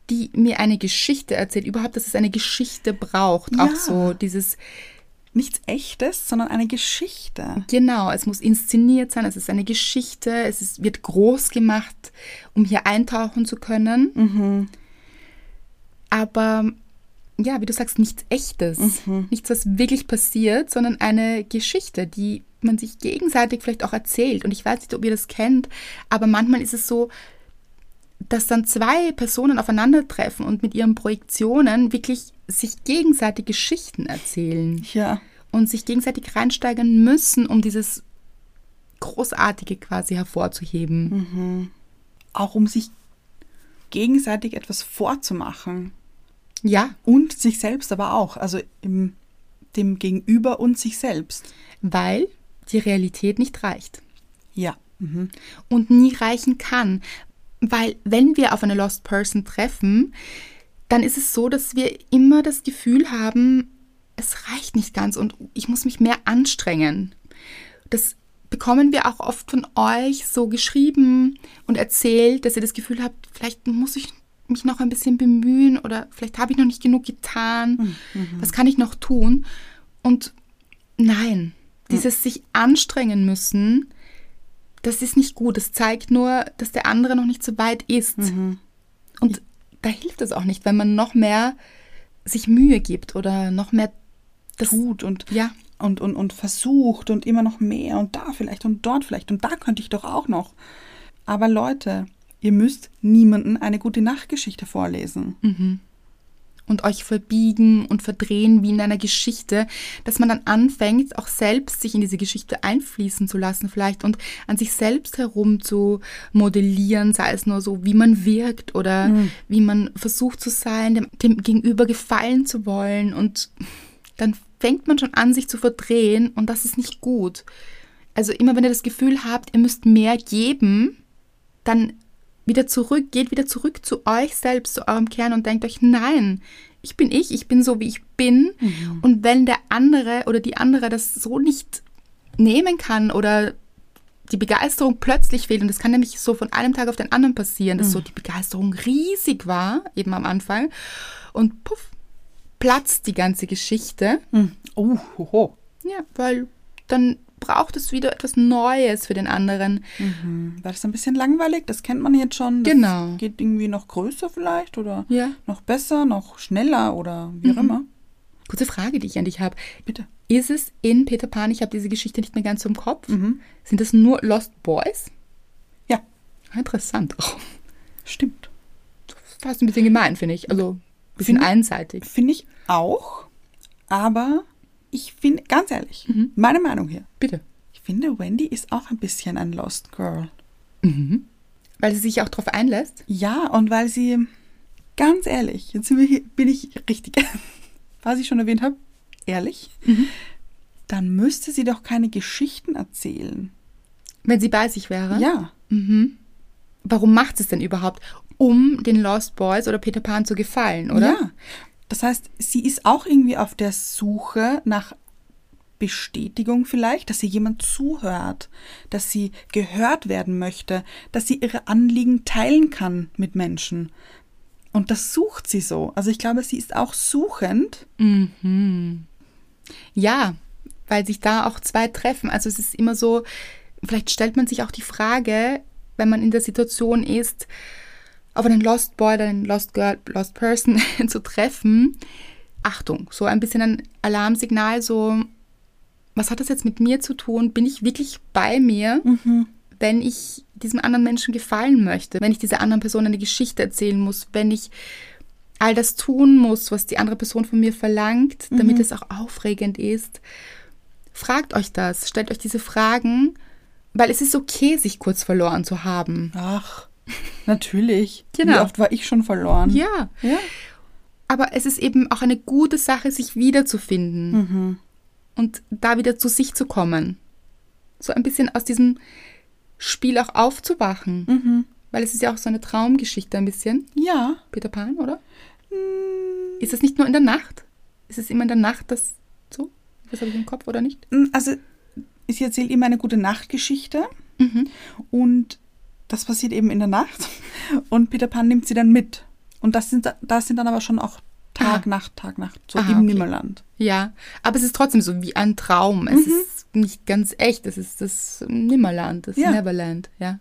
S1: die mir eine Geschichte erzählt. Überhaupt, dass es eine Geschichte braucht.
S2: Ja.
S1: Auch so dieses,
S2: Nichts Echtes, sondern eine Geschichte.
S1: Genau, es muss inszeniert sein, es ist eine Geschichte, es ist, wird groß gemacht, um hier eintauchen zu können.
S2: Mhm.
S1: Aber ja, wie du sagst, nichts Echtes,
S2: Mhm.
S1: nichts, was wirklich passiert, sondern eine Geschichte, die man sich gegenseitig vielleicht auch erzählt. Und ich weiß nicht, ob ihr das kennt, aber manchmal ist es so, dass dann zwei Personen aufeinandertreffen und mit ihren Projektionen wirklich sich gegenseitig Geschichten erzählen
S2: Ja.
S1: und sich gegenseitig reinsteigern müssen, um dieses Großartige quasi hervorzuheben.
S2: Auch um sich gegenseitig etwas vorzumachen.
S1: Ja,
S2: Und sich selbst aber auch. Also im, dem Gegenüber und sich selbst.
S1: weil die Realität nicht reicht
S2: Ja. Mhm.
S1: und nie reichen kann. Weil wenn wir auf eine Lost Person treffen, dann ist es so, dass wir immer das Gefühl haben, es reicht nicht ganz und ich muss mich mehr anstrengen. Das bekommen wir auch oft von euch so geschrieben und erzählt, dass ihr das Gefühl habt, vielleicht muss ich mich noch ein bisschen bemühen oder vielleicht habe ich noch nicht genug getan. Was kann ich noch tun? Und nein, dieses sich anstrengen müssen, das ist nicht gut. Das zeigt nur, dass der andere noch nicht so weit ist. Und da hilft es auch nicht, wenn man noch mehr sich Mühe gibt oder noch mehr das
S2: Tut und,
S1: Ja.
S2: und, und, und versucht und immer noch mehr und da vielleicht und dort vielleicht und da könnte ich doch auch noch. Aber Leute, ihr müsst niemanden eine gute Nachtgeschichte vorlesen.
S1: Und euch verbiegen und verdrehen wie in einer Geschichte, dass man dann anfängt, auch selbst sich in diese Geschichte einfließen zu lassen vielleicht und an sich selbst herum zu modellieren, sei es nur so, wie man wirkt oder wie man versucht zu sein, dem, dem Gegenüber gefallen zu wollen und dann fängt man schon an, sich zu verdrehen und das ist nicht gut. Also immer wenn ihr das Gefühl habt, ihr müsst mehr geben, dann wieder zurück, geht wieder zurück zu euch selbst, zu eurem Kern und denkt euch, nein, ich bin ich, ich bin so, wie ich bin. Und wenn der andere oder die andere das so nicht nehmen kann oder die Begeisterung plötzlich fehlt, und das kann nämlich so von einem Tag auf den anderen passieren, dass so die Begeisterung riesig war, eben am Anfang, und puff, platzt die ganze Geschichte.
S2: Oh, hoho.
S1: Ja, weil dann braucht es wieder etwas Neues für den anderen.
S2: War das ein bisschen langweilig? Das kennt man jetzt schon. Das
S1: Genau.
S2: Geht irgendwie noch größer vielleicht oder
S1: Ja.
S2: noch besser, noch schneller oder wie auch immer.
S1: Kurze Frage, die ich an dich habe.
S2: Bitte.
S1: Ist es in Peter Pan, ich habe diese Geschichte nicht mehr ganz im Kopf, sind das nur Lost Boys?
S2: Ja.
S1: Interessant auch.
S2: Stimmt.
S1: Fast ein bisschen gemein, finde ich. Also ein bisschen
S2: Finde-
S1: einseitig.
S2: Finde ich auch. Aber ich finde, ganz ehrlich, meine Meinung hier.
S1: Bitte.
S2: Ich finde, Wendy ist auch ein bisschen ein Lost Girl.
S1: Weil sie sich auch darauf einlässt.
S2: Ja, und weil sie, ganz ehrlich, jetzt bin ich richtig, was ich schon erwähnt habe, ehrlich, dann müsste sie doch keine Geschichten erzählen.
S1: Wenn sie bei sich wäre.
S2: Ja.
S1: Warum macht sie es denn überhaupt? Um den Lost Boys oder Peter Pan zu gefallen, oder?
S2: Ja. Das heißt, sie ist auch irgendwie auf der Suche nach Bestätigung vielleicht, dass sie jemand zuhört, dass sie gehört werden möchte, dass sie ihre Anliegen teilen kann mit Menschen. Und das sucht sie so. Also ich glaube, sie ist auch suchend.
S1: Ja, weil sich da auch zwei treffen. Also es ist immer so, vielleicht stellt man sich auch die Frage, wenn man in der Situation ist, auf einen Lost Boy oder einen Lost Girl, Lost Person zu treffen. Achtung, so ein bisschen ein Alarmsignal, so, was hat das jetzt mit mir zu tun? Bin ich wirklich bei mir, wenn ich diesem anderen Menschen gefallen möchte, wenn ich dieser anderen Person eine Geschichte erzählen muss, wenn ich all das tun muss, was die andere Person von mir verlangt, damit es auch aufregend ist. Fragt euch das, stellt euch diese Fragen, weil es ist okay, sich kurz verloren zu haben.
S2: Ach, natürlich.
S1: Genau.
S2: Wie oft war ich schon verloren?
S1: Ja,
S2: Ja.
S1: aber es ist eben auch eine gute Sache, sich wiederzufinden und da wieder zu sich zu kommen. So ein bisschen aus diesem Spiel auch aufzuwachen. Weil es ist ja auch so eine Traumgeschichte ein bisschen.
S2: Ja.
S1: Peter Pan, oder? Ist es nicht nur in der Nacht? Ist es immer in der Nacht das so? Das habe ich im Kopf oder nicht?
S2: Also, sie erzählt immer eine gute Nachtgeschichte. Und das passiert eben in der Nacht. Und Peter Pan nimmt sie dann mit. Und das sind, das sind dann aber schon auch Tag,
S1: Ah.
S2: Nacht, Tag, Nacht. So
S1: Ah,
S2: im
S1: okay.
S2: Nimmerland.
S1: Ja, aber es ist trotzdem so wie ein Traum. Es ist nicht ganz echt. Es ist das Nimmerland, das
S2: Ja.
S1: Neverland, ja.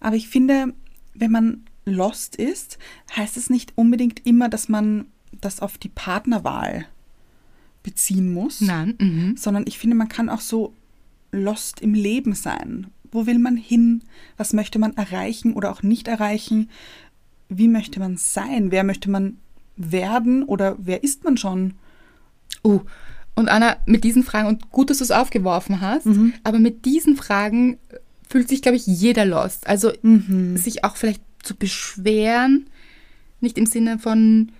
S2: Aber ich finde, wenn man lost ist, heißt es nicht unbedingt immer, dass man das auf die Partnerwahl beziehen muss.
S1: Nein, mhm.
S2: sondern ich finde, man kann auch so lost im Leben sein. Wo will man hin? Was möchte man erreichen oder auch nicht erreichen? Wie möchte man sein? Wer möchte man werden oder wer ist man schon?
S1: Uh, und Anna, mit diesen Fragen, und gut, dass du es aufgeworfen hast, aber mit diesen Fragen fühlt sich, glaube ich, jeder lost. Also sich auch vielleicht zu beschweren, nicht im Sinne von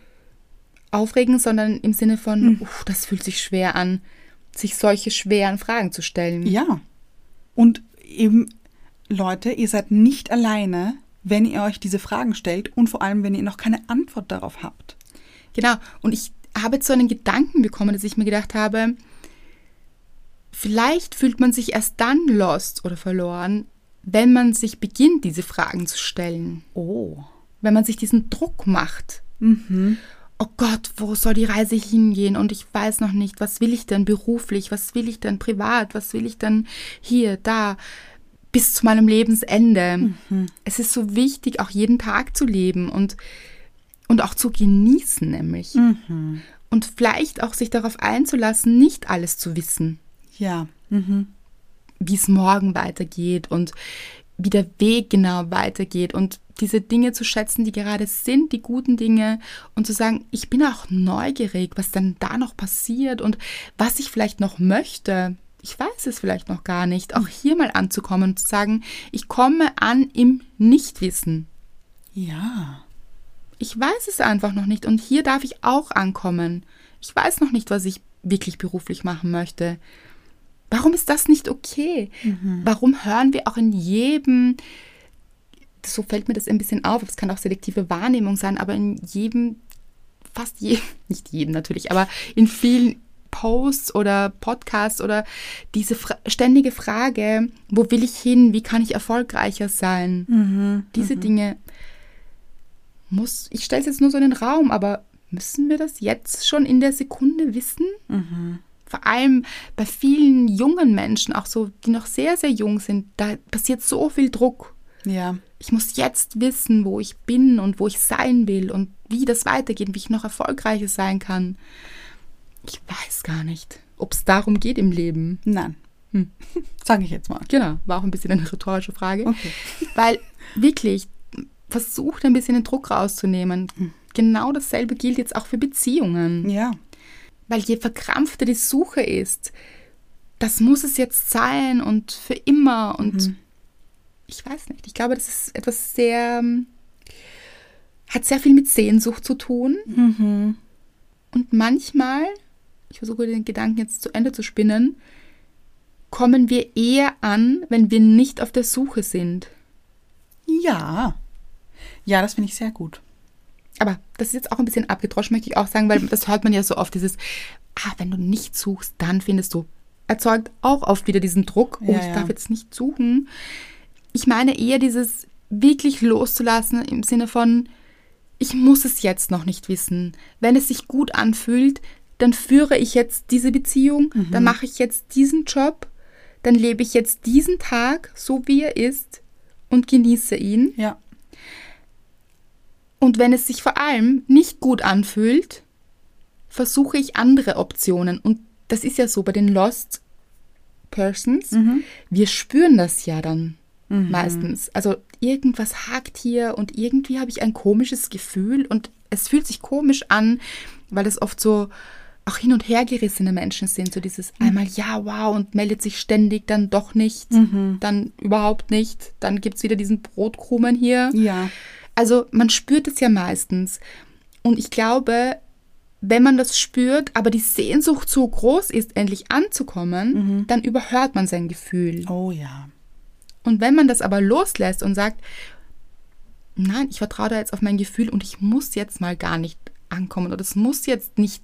S1: aufregen, sondern im Sinne von, uff, das fühlt sich schwer an, sich solche schweren Fragen zu stellen.
S2: Ja. Und eben, Leute, ihr seid nicht alleine, wenn ihr euch diese Fragen stellt und vor allem, wenn ihr noch keine Antwort darauf habt.
S1: Genau. Und ich habe jetzt so einen Gedanken bekommen, dass ich mir gedacht habe, vielleicht fühlt man sich erst dann lost oder verloren, wenn man sich beginnt, diese Fragen zu stellen.
S2: Oh.
S1: Wenn man sich diesen Druck macht. Oh Gott, wo soll die Reise hingehen? Und ich weiß noch nicht, was will ich denn beruflich? Was will ich denn privat? Was will ich denn hier, da? Bis zu meinem Lebensende. Es ist so wichtig, auch jeden Tag zu leben und, und auch zu genießen, nämlich. Und vielleicht auch sich darauf einzulassen, nicht alles zu wissen
S2: Ja.
S1: wie es morgen weitergeht und wie der Weg genau weitergeht und diese Dinge zu schätzen, die gerade sind, die guten Dinge und zu sagen, ich bin auch neugierig, was dann da noch passiert und was ich vielleicht noch möchte. Ich weiß es vielleicht noch gar nicht. Auch hier mal anzukommen und zu sagen, ich komme an im Nichtwissen.
S2: Ja.
S1: Ich weiß es einfach noch nicht und hier darf ich auch ankommen. Ich weiß noch nicht, was ich wirklich beruflich machen möchte. Warum ist das nicht okay? Warum hören wir auch in jedem, so fällt mir das ein bisschen auf, es kann auch selektive Wahrnehmung sein, aber in jedem, fast jedem, nicht jedem natürlich, aber in vielen Posts oder Podcasts oder diese fra ständige Frage, wo will ich hin, wie kann ich erfolgreicher sein? Diese Dinge muss, ich stelle es jetzt nur so in den Raum, aber müssen wir das jetzt schon in der Sekunde wissen? Vor allem bei vielen jungen Menschen, auch so, die noch sehr, sehr jung sind, da passiert so viel Druck.
S2: Ja.
S1: Ich muss jetzt wissen, wo ich bin und wo ich sein will und wie das weitergeht und wie ich noch erfolgreicher sein kann. Ich weiß gar nicht, ob es darum geht im Leben.
S2: Nein. Sage ich jetzt mal.
S1: Genau, war auch ein bisschen eine rhetorische Frage.
S2: Okay.
S1: Weil wirklich, versucht ein bisschen den Druck rauszunehmen. Genau dasselbe gilt jetzt auch für Beziehungen.
S2: Ja.
S1: Weil je verkrampfter die Suche ist, das muss es jetzt sein und für immer und ich weiß nicht. Ich glaube, das ist etwas sehr, hat sehr viel mit Sehnsucht zu tun. Und manchmal, ich versuche den Gedanken jetzt zu Ende zu spinnen, kommen wir eher an, wenn wir nicht auf der Suche sind.
S2: Ja. Ja, das finde ich sehr gut.
S1: Aber das ist jetzt auch ein bisschen abgedroschen, möchte ich auch sagen, weil das hört man ja so oft, dieses, ah, wenn du nicht suchst, dann findest du. Erzeugt auch oft wieder diesen Druck, oh,
S2: Ja,
S1: ich
S2: ja.
S1: darf jetzt nicht suchen. Ich meine eher dieses wirklich loszulassen im Sinne von, ich muss es jetzt noch nicht wissen. Wenn es sich gut anfühlt, dann führe ich jetzt diese Beziehung, dann mache ich jetzt diesen Job, dann lebe ich jetzt diesen Tag so, wie er ist und genieße ihn.
S2: Ja.
S1: Und wenn es sich vor allem nicht gut anfühlt, versuche ich andere Optionen. Und das ist ja so bei den Lost Persons. Wir spüren das ja dann meistens. Also irgendwas hakt hier und irgendwie habe ich ein komisches Gefühl und es fühlt sich komisch an, weil es oft so auch hin und her gerissene Menschen sind. So dieses einmal ja, wow und meldet sich ständig, dann doch nicht, dann überhaupt nicht. Dann gibt es wieder diesen Brotkrumen hier.
S2: Ja.
S1: Also man spürt es ja meistens. Und ich glaube, wenn man das spürt, aber die Sehnsucht so groß ist, endlich anzukommen, dann überhört man sein Gefühl.
S2: Oh ja.
S1: Und wenn man das aber loslässt und sagt, nein, ich vertraue da jetzt auf mein Gefühl und ich muss jetzt mal gar nicht ankommen oder es muss jetzt nicht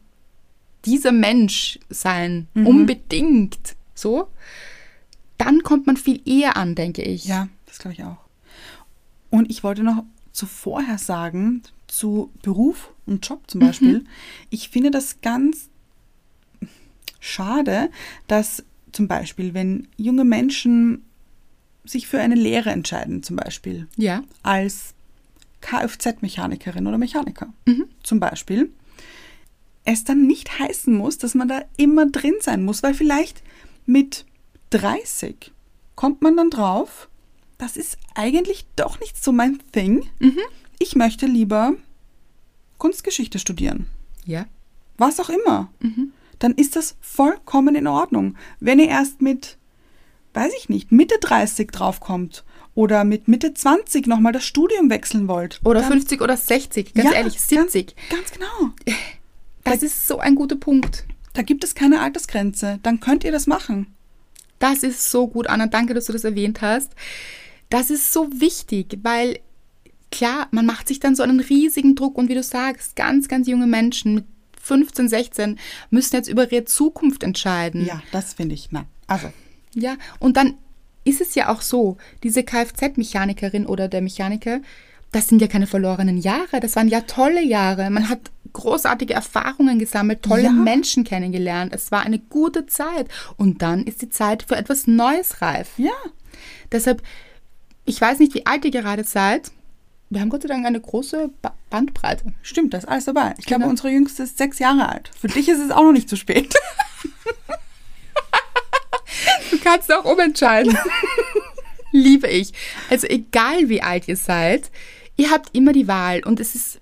S1: dieser Mensch sein, unbedingt so, dann kommt man viel eher an, denke ich.
S2: Ja, das glaube ich auch. Und ich wollte noch zuvorher sagen, zu Beruf und Job zum Beispiel, ich finde das ganz schade, dass zum Beispiel, wenn junge Menschen sich für eine Lehre entscheiden, zum Beispiel
S1: Ja.
S2: als Kfz-Mechanikerin oder Mechaniker zum Beispiel, es dann nicht heißen muss, dass man da immer drin sein muss, weil vielleicht mit 30 kommt man dann drauf, das ist eigentlich doch nicht so mein Thing. Ich möchte lieber Kunstgeschichte studieren.
S1: Ja.
S2: Was auch immer. Dann ist das vollkommen in Ordnung. Wenn ihr erst mit, weiß ich nicht, Mitte 30 draufkommt oder mit Mitte 20 nochmal das Studium wechseln wollt.
S1: Oder
S2: dann,
S1: 50 oder 60, ganz
S2: Ja,
S1: ehrlich, 70.
S2: Ganz, ganz genau.
S1: Das ist so ein guter Punkt.
S2: Da gibt es keine Altersgrenze. Dann könnt ihr das machen.
S1: Das ist so gut, Anna. Danke, dass du das erwähnt hast. Das ist so wichtig, weil klar, man macht sich dann so einen riesigen Druck und wie du sagst, ganz, ganz junge Menschen mit 15, 16 müssen jetzt über ihre Zukunft entscheiden.
S2: Ja, das finde ich. Na, also.
S1: Ja, und dann ist es ja auch so, diese Kfz-Mechanikerin oder der Mechaniker, das sind ja keine verlorenen Jahre, das waren ja tolle Jahre. Man hat großartige Erfahrungen gesammelt, tolle
S2: Ja.
S1: Menschen kennengelernt. Es war eine gute Zeit. Und dann ist die Zeit für etwas Neues reif.
S2: Ja.
S1: Deshalb, ich weiß nicht, wie alt ihr gerade seid. Wir haben Gott sei Dank eine große ba Bandbreite.
S2: Stimmt, da ist alles dabei. Ich glaube,
S1: Genau.
S2: unsere Jüngste ist sechs Jahre alt. Für dich ist es auch noch nicht zu spät.
S1: Du kannst auch umentscheiden. Liebe ich. Also egal wie alt ihr seid, ihr habt immer die Wahl und es ist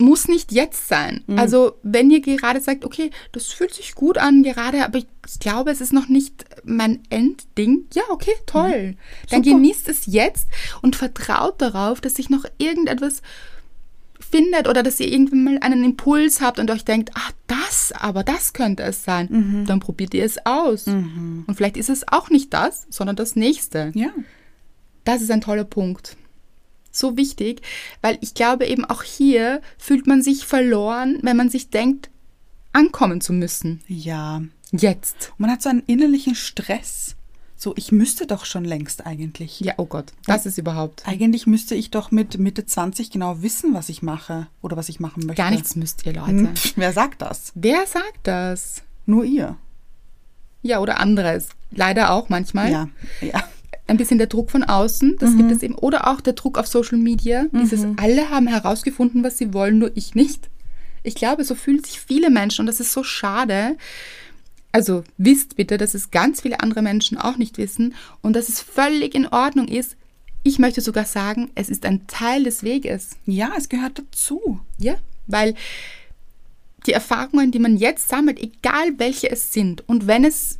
S1: muss nicht jetzt sein. Also wenn ihr gerade sagt, okay, das fühlt sich gut an gerade, aber ich glaube, es ist noch nicht mein Endding. Ja, okay, toll. Dann
S2: Super.
S1: genießt es jetzt und vertraut darauf, dass sich noch irgendetwas findet oder dass ihr irgendwann mal einen Impuls habt und euch denkt, ah, das, aber das könnte es sein. Dann probiert ihr es aus. Und vielleicht ist es auch nicht das, sondern das nächste.
S2: Ja.
S1: Das ist ein toller Punkt. So wichtig, weil ich glaube eben auch hier fühlt man sich verloren, wenn man sich denkt, ankommen zu müssen.
S2: Ja.
S1: Jetzt.
S2: Man hat so einen innerlichen Stress. So, ich müsste doch schon längst eigentlich.
S1: Ja, oh Gott, das ist überhaupt.
S2: Eigentlich müsste ich doch mit Mitte 20 genau wissen, was ich mache oder was ich machen möchte.
S1: Gar nichts müsst ihr, Leute.
S2: Hm, pf, Wer sagt das?
S1: Wer sagt das?
S2: Nur ihr.
S1: Ja, oder anderes. Leider auch manchmal.
S2: Ja. Ja.
S1: ein bisschen der Druck von außen, das gibt es eben, oder auch der Druck auf Social Media. Dieses alle haben herausgefunden, was sie wollen, nur ich nicht. Ich glaube, so fühlen sich viele Menschen und das ist so schade. Also wisst bitte, dass es ganz viele andere Menschen auch nicht wissen und dass es völlig in Ordnung ist, Ich möchte sogar sagen, es ist ein Teil des Weges.
S2: Ja, es gehört dazu.
S1: Ja, weil die Erfahrungen, die man jetzt sammelt, egal welche es sind, und wenn es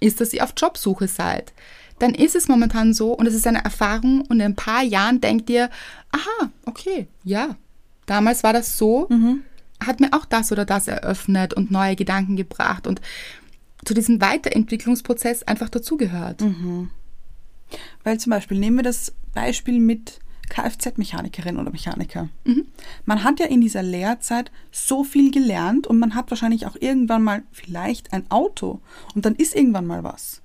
S1: ist, dass ihr auf Jobsuche seid, dann ist es momentan so und es ist eine Erfahrung und in ein paar Jahren denkt ihr, aha, okay, ja, damals war das so, hat mir auch das oder das eröffnet und neue Gedanken gebracht und zu diesem Weiterentwicklungsprozess einfach dazugehört.
S2: Weil zum Beispiel, nehmen wir das Beispiel mit Kfz-Mechanikerin oder Mechaniker. Man hat ja in dieser Lehrzeit so viel gelernt und man hat wahrscheinlich auch irgendwann mal vielleicht ein Auto und dann ist irgendwann mal was.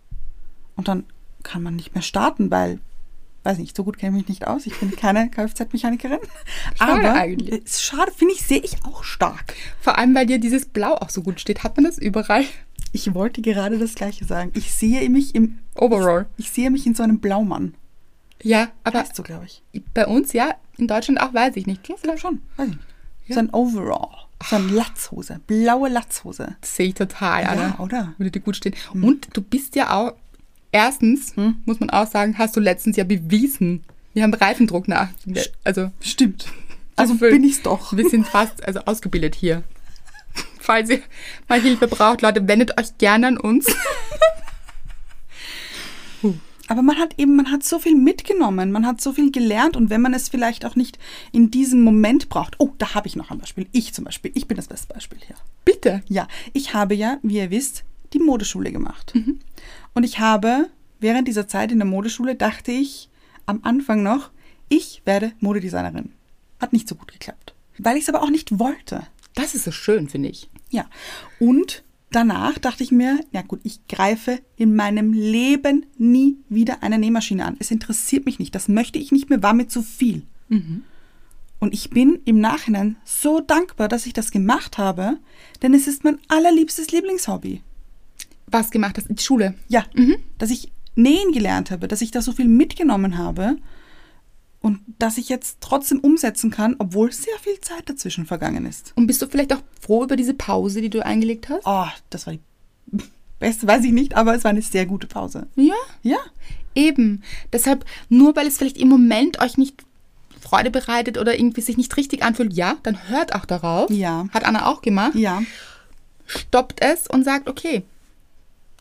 S2: Und dann kann man nicht mehr starten, weil, weiß nicht, so gut kenne ich mich nicht aus. Ich bin keine Kfz-Mechanikerin.
S1: Schade
S2: Aber
S1: eigentlich.
S2: ist schade, finde ich, sehe ich auch stark.
S1: Vor allem, weil dir dieses Blau auch so gut steht. Hat man das überall?
S2: Ich wollte gerade das Gleiche sagen. Ich sehe mich im
S1: Overall.
S2: Ich sehe mich in so einem Blaumann.
S1: Ja, aber
S2: Weißt du, glaube ich.
S1: bei uns, ja, in Deutschland auch, weiß ich nicht.
S2: Glaube
S1: vielleicht?
S2: schon. Weiß ich nicht. So ein Overall. So eine Latzhose. Blaue Latzhose.
S1: Das sehe ich total,
S2: Ja,
S1: Anna.
S2: oder? Hm.
S1: Würde dir gut stehen. Und du bist ja auch, erstens, muss man auch sagen, hast du letztens ja bewiesen. Wir haben Reifendruck nach. Also,
S2: Stimmt. Also bin ich's doch.
S1: Wir sind fast also ausgebildet hier. Falls ihr mal Hilfe braucht, Leute, wendet euch gerne an uns.
S2: Aber man hat eben, man hat so viel mitgenommen, man hat so viel gelernt und wenn man es vielleicht auch nicht in diesem Moment braucht. Oh, da habe ich noch ein Beispiel. Ich zum Beispiel. Ich bin das beste Beispiel hier.
S1: Bitte.
S2: Ja, ich habe ja, wie ihr wisst, die Modeschule gemacht. Und ich habe während dieser Zeit in der Modeschule dachte ich am Anfang noch, ich werde Modedesignerin. Hat nicht so gut geklappt. Weil ich es aber auch nicht wollte.
S1: Das ist so schön, finde ich.
S2: Ja. Und danach dachte ich mir, ja gut, ich greife in meinem Leben nie wieder eine Nähmaschine an. Es interessiert mich nicht. Das möchte ich nicht mehr, war mir zu viel. Und ich bin im Nachhinein so dankbar, dass ich das gemacht habe, denn es ist mein allerliebstes Lieblingshobby.
S1: Was gemacht hast in die Schule.
S2: Ja, dass ich nähen gelernt habe, dass ich da so viel mitgenommen habe und dass ich jetzt trotzdem umsetzen kann, obwohl sehr viel Zeit dazwischen vergangen ist.
S1: Und bist du vielleicht auch froh über diese Pause, die du eingelegt hast?
S2: Oh, das war die beste, weiß ich nicht, aber es war eine sehr gute Pause.
S1: Ja.
S2: Ja,
S1: Eben. Deshalb, nur weil es vielleicht im Moment euch nicht Freude bereitet oder irgendwie sich nicht richtig anfühlt, ja, dann hört auch darauf.
S2: Ja.
S1: Hat Anna auch gemacht.
S2: ja,
S1: Stoppt es und sagt, okay,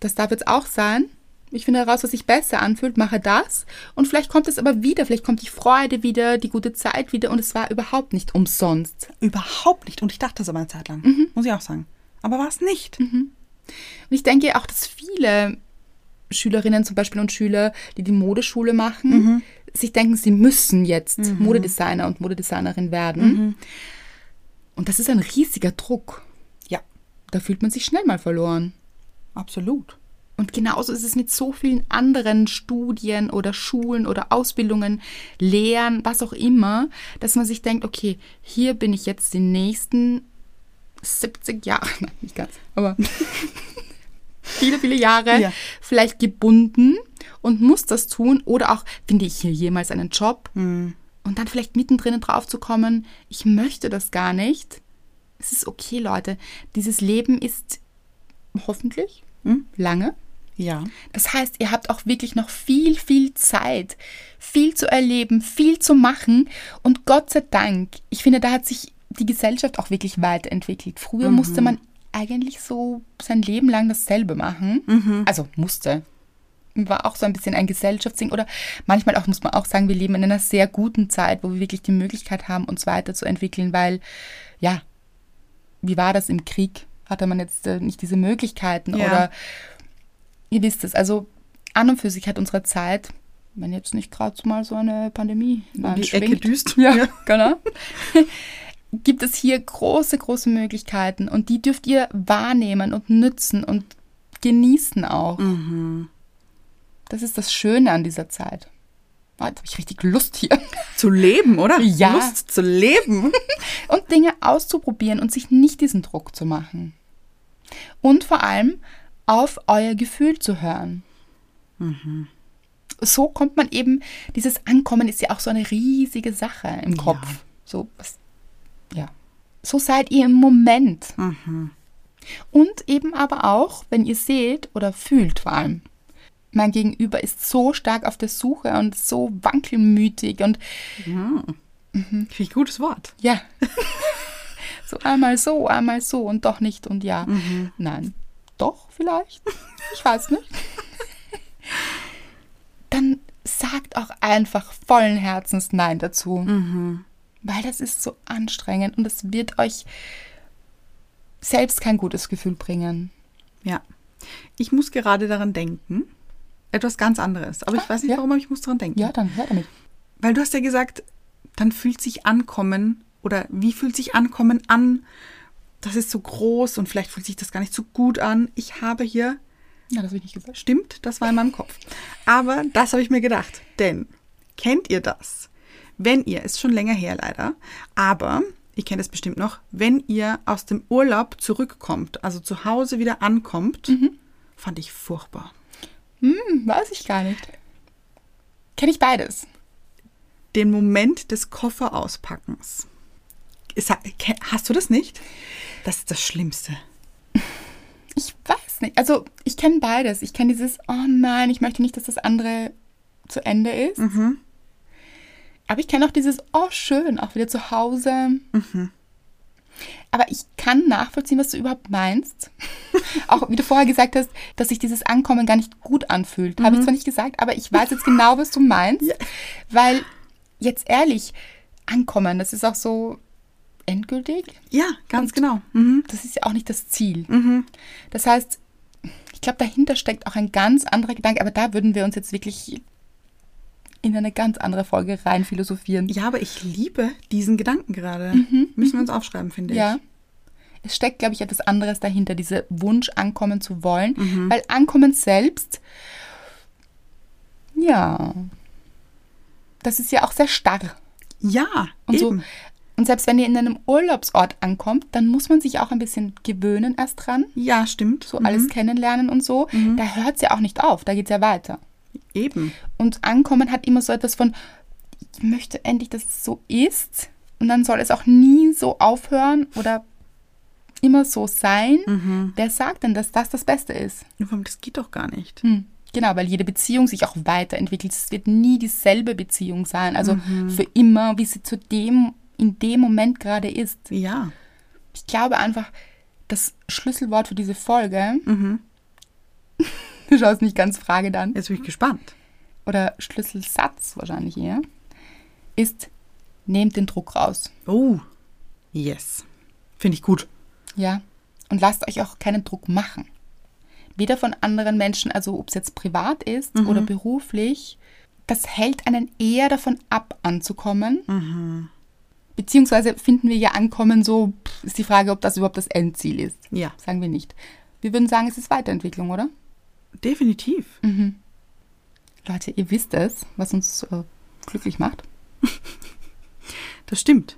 S1: das darf jetzt auch sein. Ich finde heraus, was sich besser anfühlt, mache das. Und vielleicht kommt es aber wieder, vielleicht kommt die Freude wieder, die gute Zeit wieder und es war überhaupt nicht umsonst.
S2: überhaupt nicht. Und ich dachte das aber eine Zeit lang, muss ich auch sagen. Aber war es nicht.
S1: Und ich denke auch, dass viele Schülerinnen zum Beispiel und Schüler, die die Modeschule machen, sich denken, sie müssen jetzt Modedesigner und Modedesignerin werden. Und das ist ein riesiger Druck.
S2: Ja,
S1: Da fühlt man sich schnell mal verloren.
S2: Absolut.
S1: Und genauso ist es mit so vielen anderen Studien oder Schulen oder Ausbildungen, Lehren, was auch immer, dass man sich denkt, okay, hier bin ich jetzt die nächsten 70 Jahre, nein, nicht ganz, aber viele, viele Jahre
S2: Ja.
S1: vielleicht gebunden und muss das tun oder auch, finde ich hier jemals einen Job
S2: Hm.
S1: und dann vielleicht mittendrin drauf zu kommen, ich möchte das gar nicht. Es ist okay, Leute. Dieses Leben ist hoffentlich
S2: Hm?
S1: lange.
S2: Ja,
S1: Das heißt, ihr habt auch wirklich noch viel, viel Zeit, viel zu erleben, viel zu machen. Und Gott sei Dank, ich finde, da hat sich die Gesellschaft auch wirklich weiterentwickelt. Früher musste man eigentlich so sein Leben lang dasselbe machen. Also musste. War auch so ein bisschen ein Gesellschaftsding. Oder manchmal auch, muss man auch sagen, wir leben in einer sehr guten Zeit, wo wir wirklich die Möglichkeit haben, uns weiterzuentwickeln, weil, ja, wie war das im Krieg? Hatte man jetzt äh, nicht diese Möglichkeiten
S2: Ja.
S1: oder ihr wisst es, also an und für sich hat unsere Zeit, wenn jetzt nicht gerade so mal so eine Pandemie
S2: um die Ecke düst.
S1: ja, genau. Gibt es hier große, große Möglichkeiten und die dürft ihr wahrnehmen und nützen und genießen auch.
S2: Mhm.
S1: Das ist das Schöne an dieser Zeit. Oh, jetzt habe ich richtig Lust hier.
S2: Zu leben, oder?
S1: Ja.
S2: Lust zu leben.
S1: Und Dinge auszuprobieren und sich nicht diesen Druck zu machen. Und vor allem auf euer Gefühl zu hören. So kommt man eben, dieses Ankommen ist ja auch so eine riesige Sache im Kopf. So, was, ja. So seid ihr im Moment. Und eben aber auch, wenn ihr seht oder fühlt vor allem, mein Gegenüber ist so stark auf der Suche und so wankelmütig und
S2: Finde ich ein gutes Wort.
S1: ja. so einmal so, einmal so und doch nicht und ja. Nein. Doch, vielleicht. Ich weiß nicht. Dann sagt auch einfach vollen Herzens Nein dazu. Weil das ist so anstrengend und es wird euch selbst kein gutes Gefühl bringen.
S2: Ja. Ich muss gerade daran denken. Etwas ganz anderes. Aber ich weiß nicht
S1: ja.
S2: warum, aber ich muss daran denken.
S1: Ja, dann hör damit.
S2: Weil du hast ja gesagt, dann fühlt sich Ankommen oder wie fühlt sich Ankommen an? Das ist so groß und vielleicht fühlt sich das gar nicht so gut an. Ich habe hier,
S1: Ja, das habe ich nicht gesagt.
S2: stimmt, das war in meinem Kopf. Aber das habe ich mir gedacht. Denn, kennt ihr das? Wenn ihr, ist schon länger her leider, aber ihr kennt es bestimmt noch, wenn ihr aus dem Urlaub zurückkommt, also zu Hause wieder ankommt, fand ich furchtbar.
S1: Hm, weiß ich gar nicht. Kenne ich beides.
S2: Den Moment des Kofferauspackens. Ist- Hast du das nicht? Das ist das Schlimmste.
S1: Ich weiß nicht. Also, ich kenne beides. Ich kenne dieses, oh nein, ich möchte nicht, dass das andere zu Ende ist. Aber ich kenne auch dieses, oh schön, auch wieder zu Hause. Aber ich kann nachvollziehen, was du überhaupt meinst. auch wie du vorher gesagt hast, dass sich dieses Ankommen gar nicht gut anfühlt. Habe ich zwar nicht gesagt, aber ich weiß jetzt genau, was du meinst. Weil, jetzt ehrlich, Ankommen, das ist auch so endgültig.
S2: Ja, ganz genau. Mhm.
S1: Das ist ja auch nicht das Ziel. Das heißt, ich glaube, dahinter steckt auch ein ganz anderer Gedanke, aber da würden wir uns jetzt wirklich in eine ganz andere Folge rein philosophieren.
S2: Ja, aber ich liebe diesen Gedanken gerade. Müssen wir uns aufschreiben, finde ich.
S1: Ja. Es steckt, glaube ich, etwas anderes dahinter, dieser Wunsch, ankommen zu wollen. Weil Ankommen selbst, ja, das ist ja auch sehr starr.
S2: Ja,
S1: Und so. Und selbst wenn ihr in einem Urlaubsort ankommt, dann muss man sich auch ein bisschen gewöhnen erst dran.
S2: Ja, stimmt.
S1: So alles kennenlernen und so. Da hört es ja auch nicht auf, da geht es ja weiter.
S2: Eben.
S1: Und Ankommen hat immer so etwas von, ich möchte endlich, dass es so ist. Und dann soll es auch nie so aufhören oder immer so sein. Wer sagt denn, dass das das Beste ist?
S2: Das geht doch gar nicht.
S1: Hm. Genau, weil jede Beziehung sich auch weiterentwickelt. Es wird nie dieselbe Beziehung sein. Also für immer, wie sie zu dem, in dem Moment gerade ist.
S2: Ja.
S1: Ich glaube einfach, das Schlüsselwort für diese Folge, du schaust mich ganz frage dann,
S2: Jetzt bin ich gespannt.
S1: oder Schlüsselsatz wahrscheinlich eher, ist, nehmt den Druck raus.
S2: Oh, yes. Finde ich gut.
S1: Ja. Und lasst euch auch keinen Druck machen. Weder von anderen Menschen, also ob es jetzt privat ist oder beruflich, das hält einen eher davon ab, anzukommen. Beziehungsweise finden wir ja Ankommen so, ist die Frage, ob das überhaupt das Endziel ist.
S2: Ja.
S1: Sagen wir nicht. Wir würden sagen, es ist Weiterentwicklung, oder?
S2: Definitiv.
S1: Leute, ihr wisst es, was uns äh, glücklich macht.
S2: Das stimmt.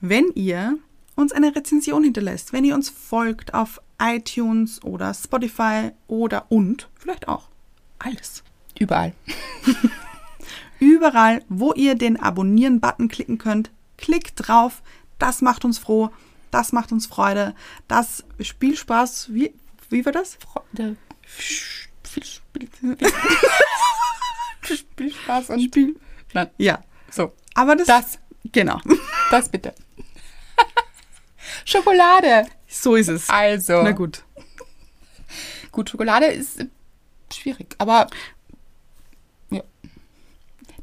S2: Wenn ihr uns eine Rezension hinterlässt, wenn ihr uns folgt auf iTunes oder Spotify oder und vielleicht auch alles.
S1: Überall.
S2: Überall, wo ihr den Abonnieren-Button klicken könnt, klickt drauf. Das macht uns froh. Das macht uns Freude. Das Spielspaß, wie, wie war das?
S1: Freude. Spielspaß und
S2: Spiel.
S1: Nein.
S2: Ja.
S1: So,
S2: Aber das.
S1: das,
S2: Genau.
S1: das bitte. Schokolade.
S2: So ist es.
S1: Also.
S2: Na gut.
S1: Gut, Schokolade ist schwierig, aber.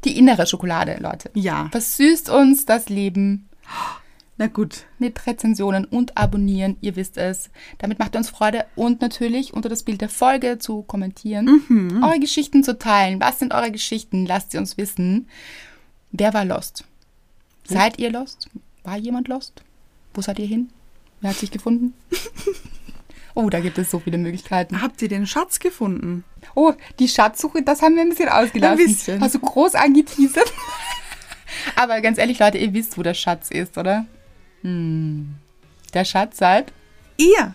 S1: Die innere Schokolade, Leute.
S2: Ja.
S1: Versüßt uns das Leben
S2: Na gut.
S1: mit Rezensionen und Abonnieren. Ihr wisst es. Damit macht ihr uns Freude und natürlich unter das Bild der Folge zu kommentieren, eure Geschichten zu teilen. Was sind eure Geschichten? Lasst sie uns wissen. Wer war lost? Seid ihr lost? War jemand lost? Wo seid ihr hin? Wer hat sich gefunden? oh, da gibt es so viele Möglichkeiten.
S2: Habt ihr den Schatz gefunden?
S1: Oh, die Schatzsuche, das haben wir ein bisschen ausgelassen.
S2: Ein bisschen.
S1: Hast du groß angeteasert? Aber ganz ehrlich, Leute, ihr wisst, wo der Schatz ist, oder? Hm. Der Schatz seid
S2: Ihr.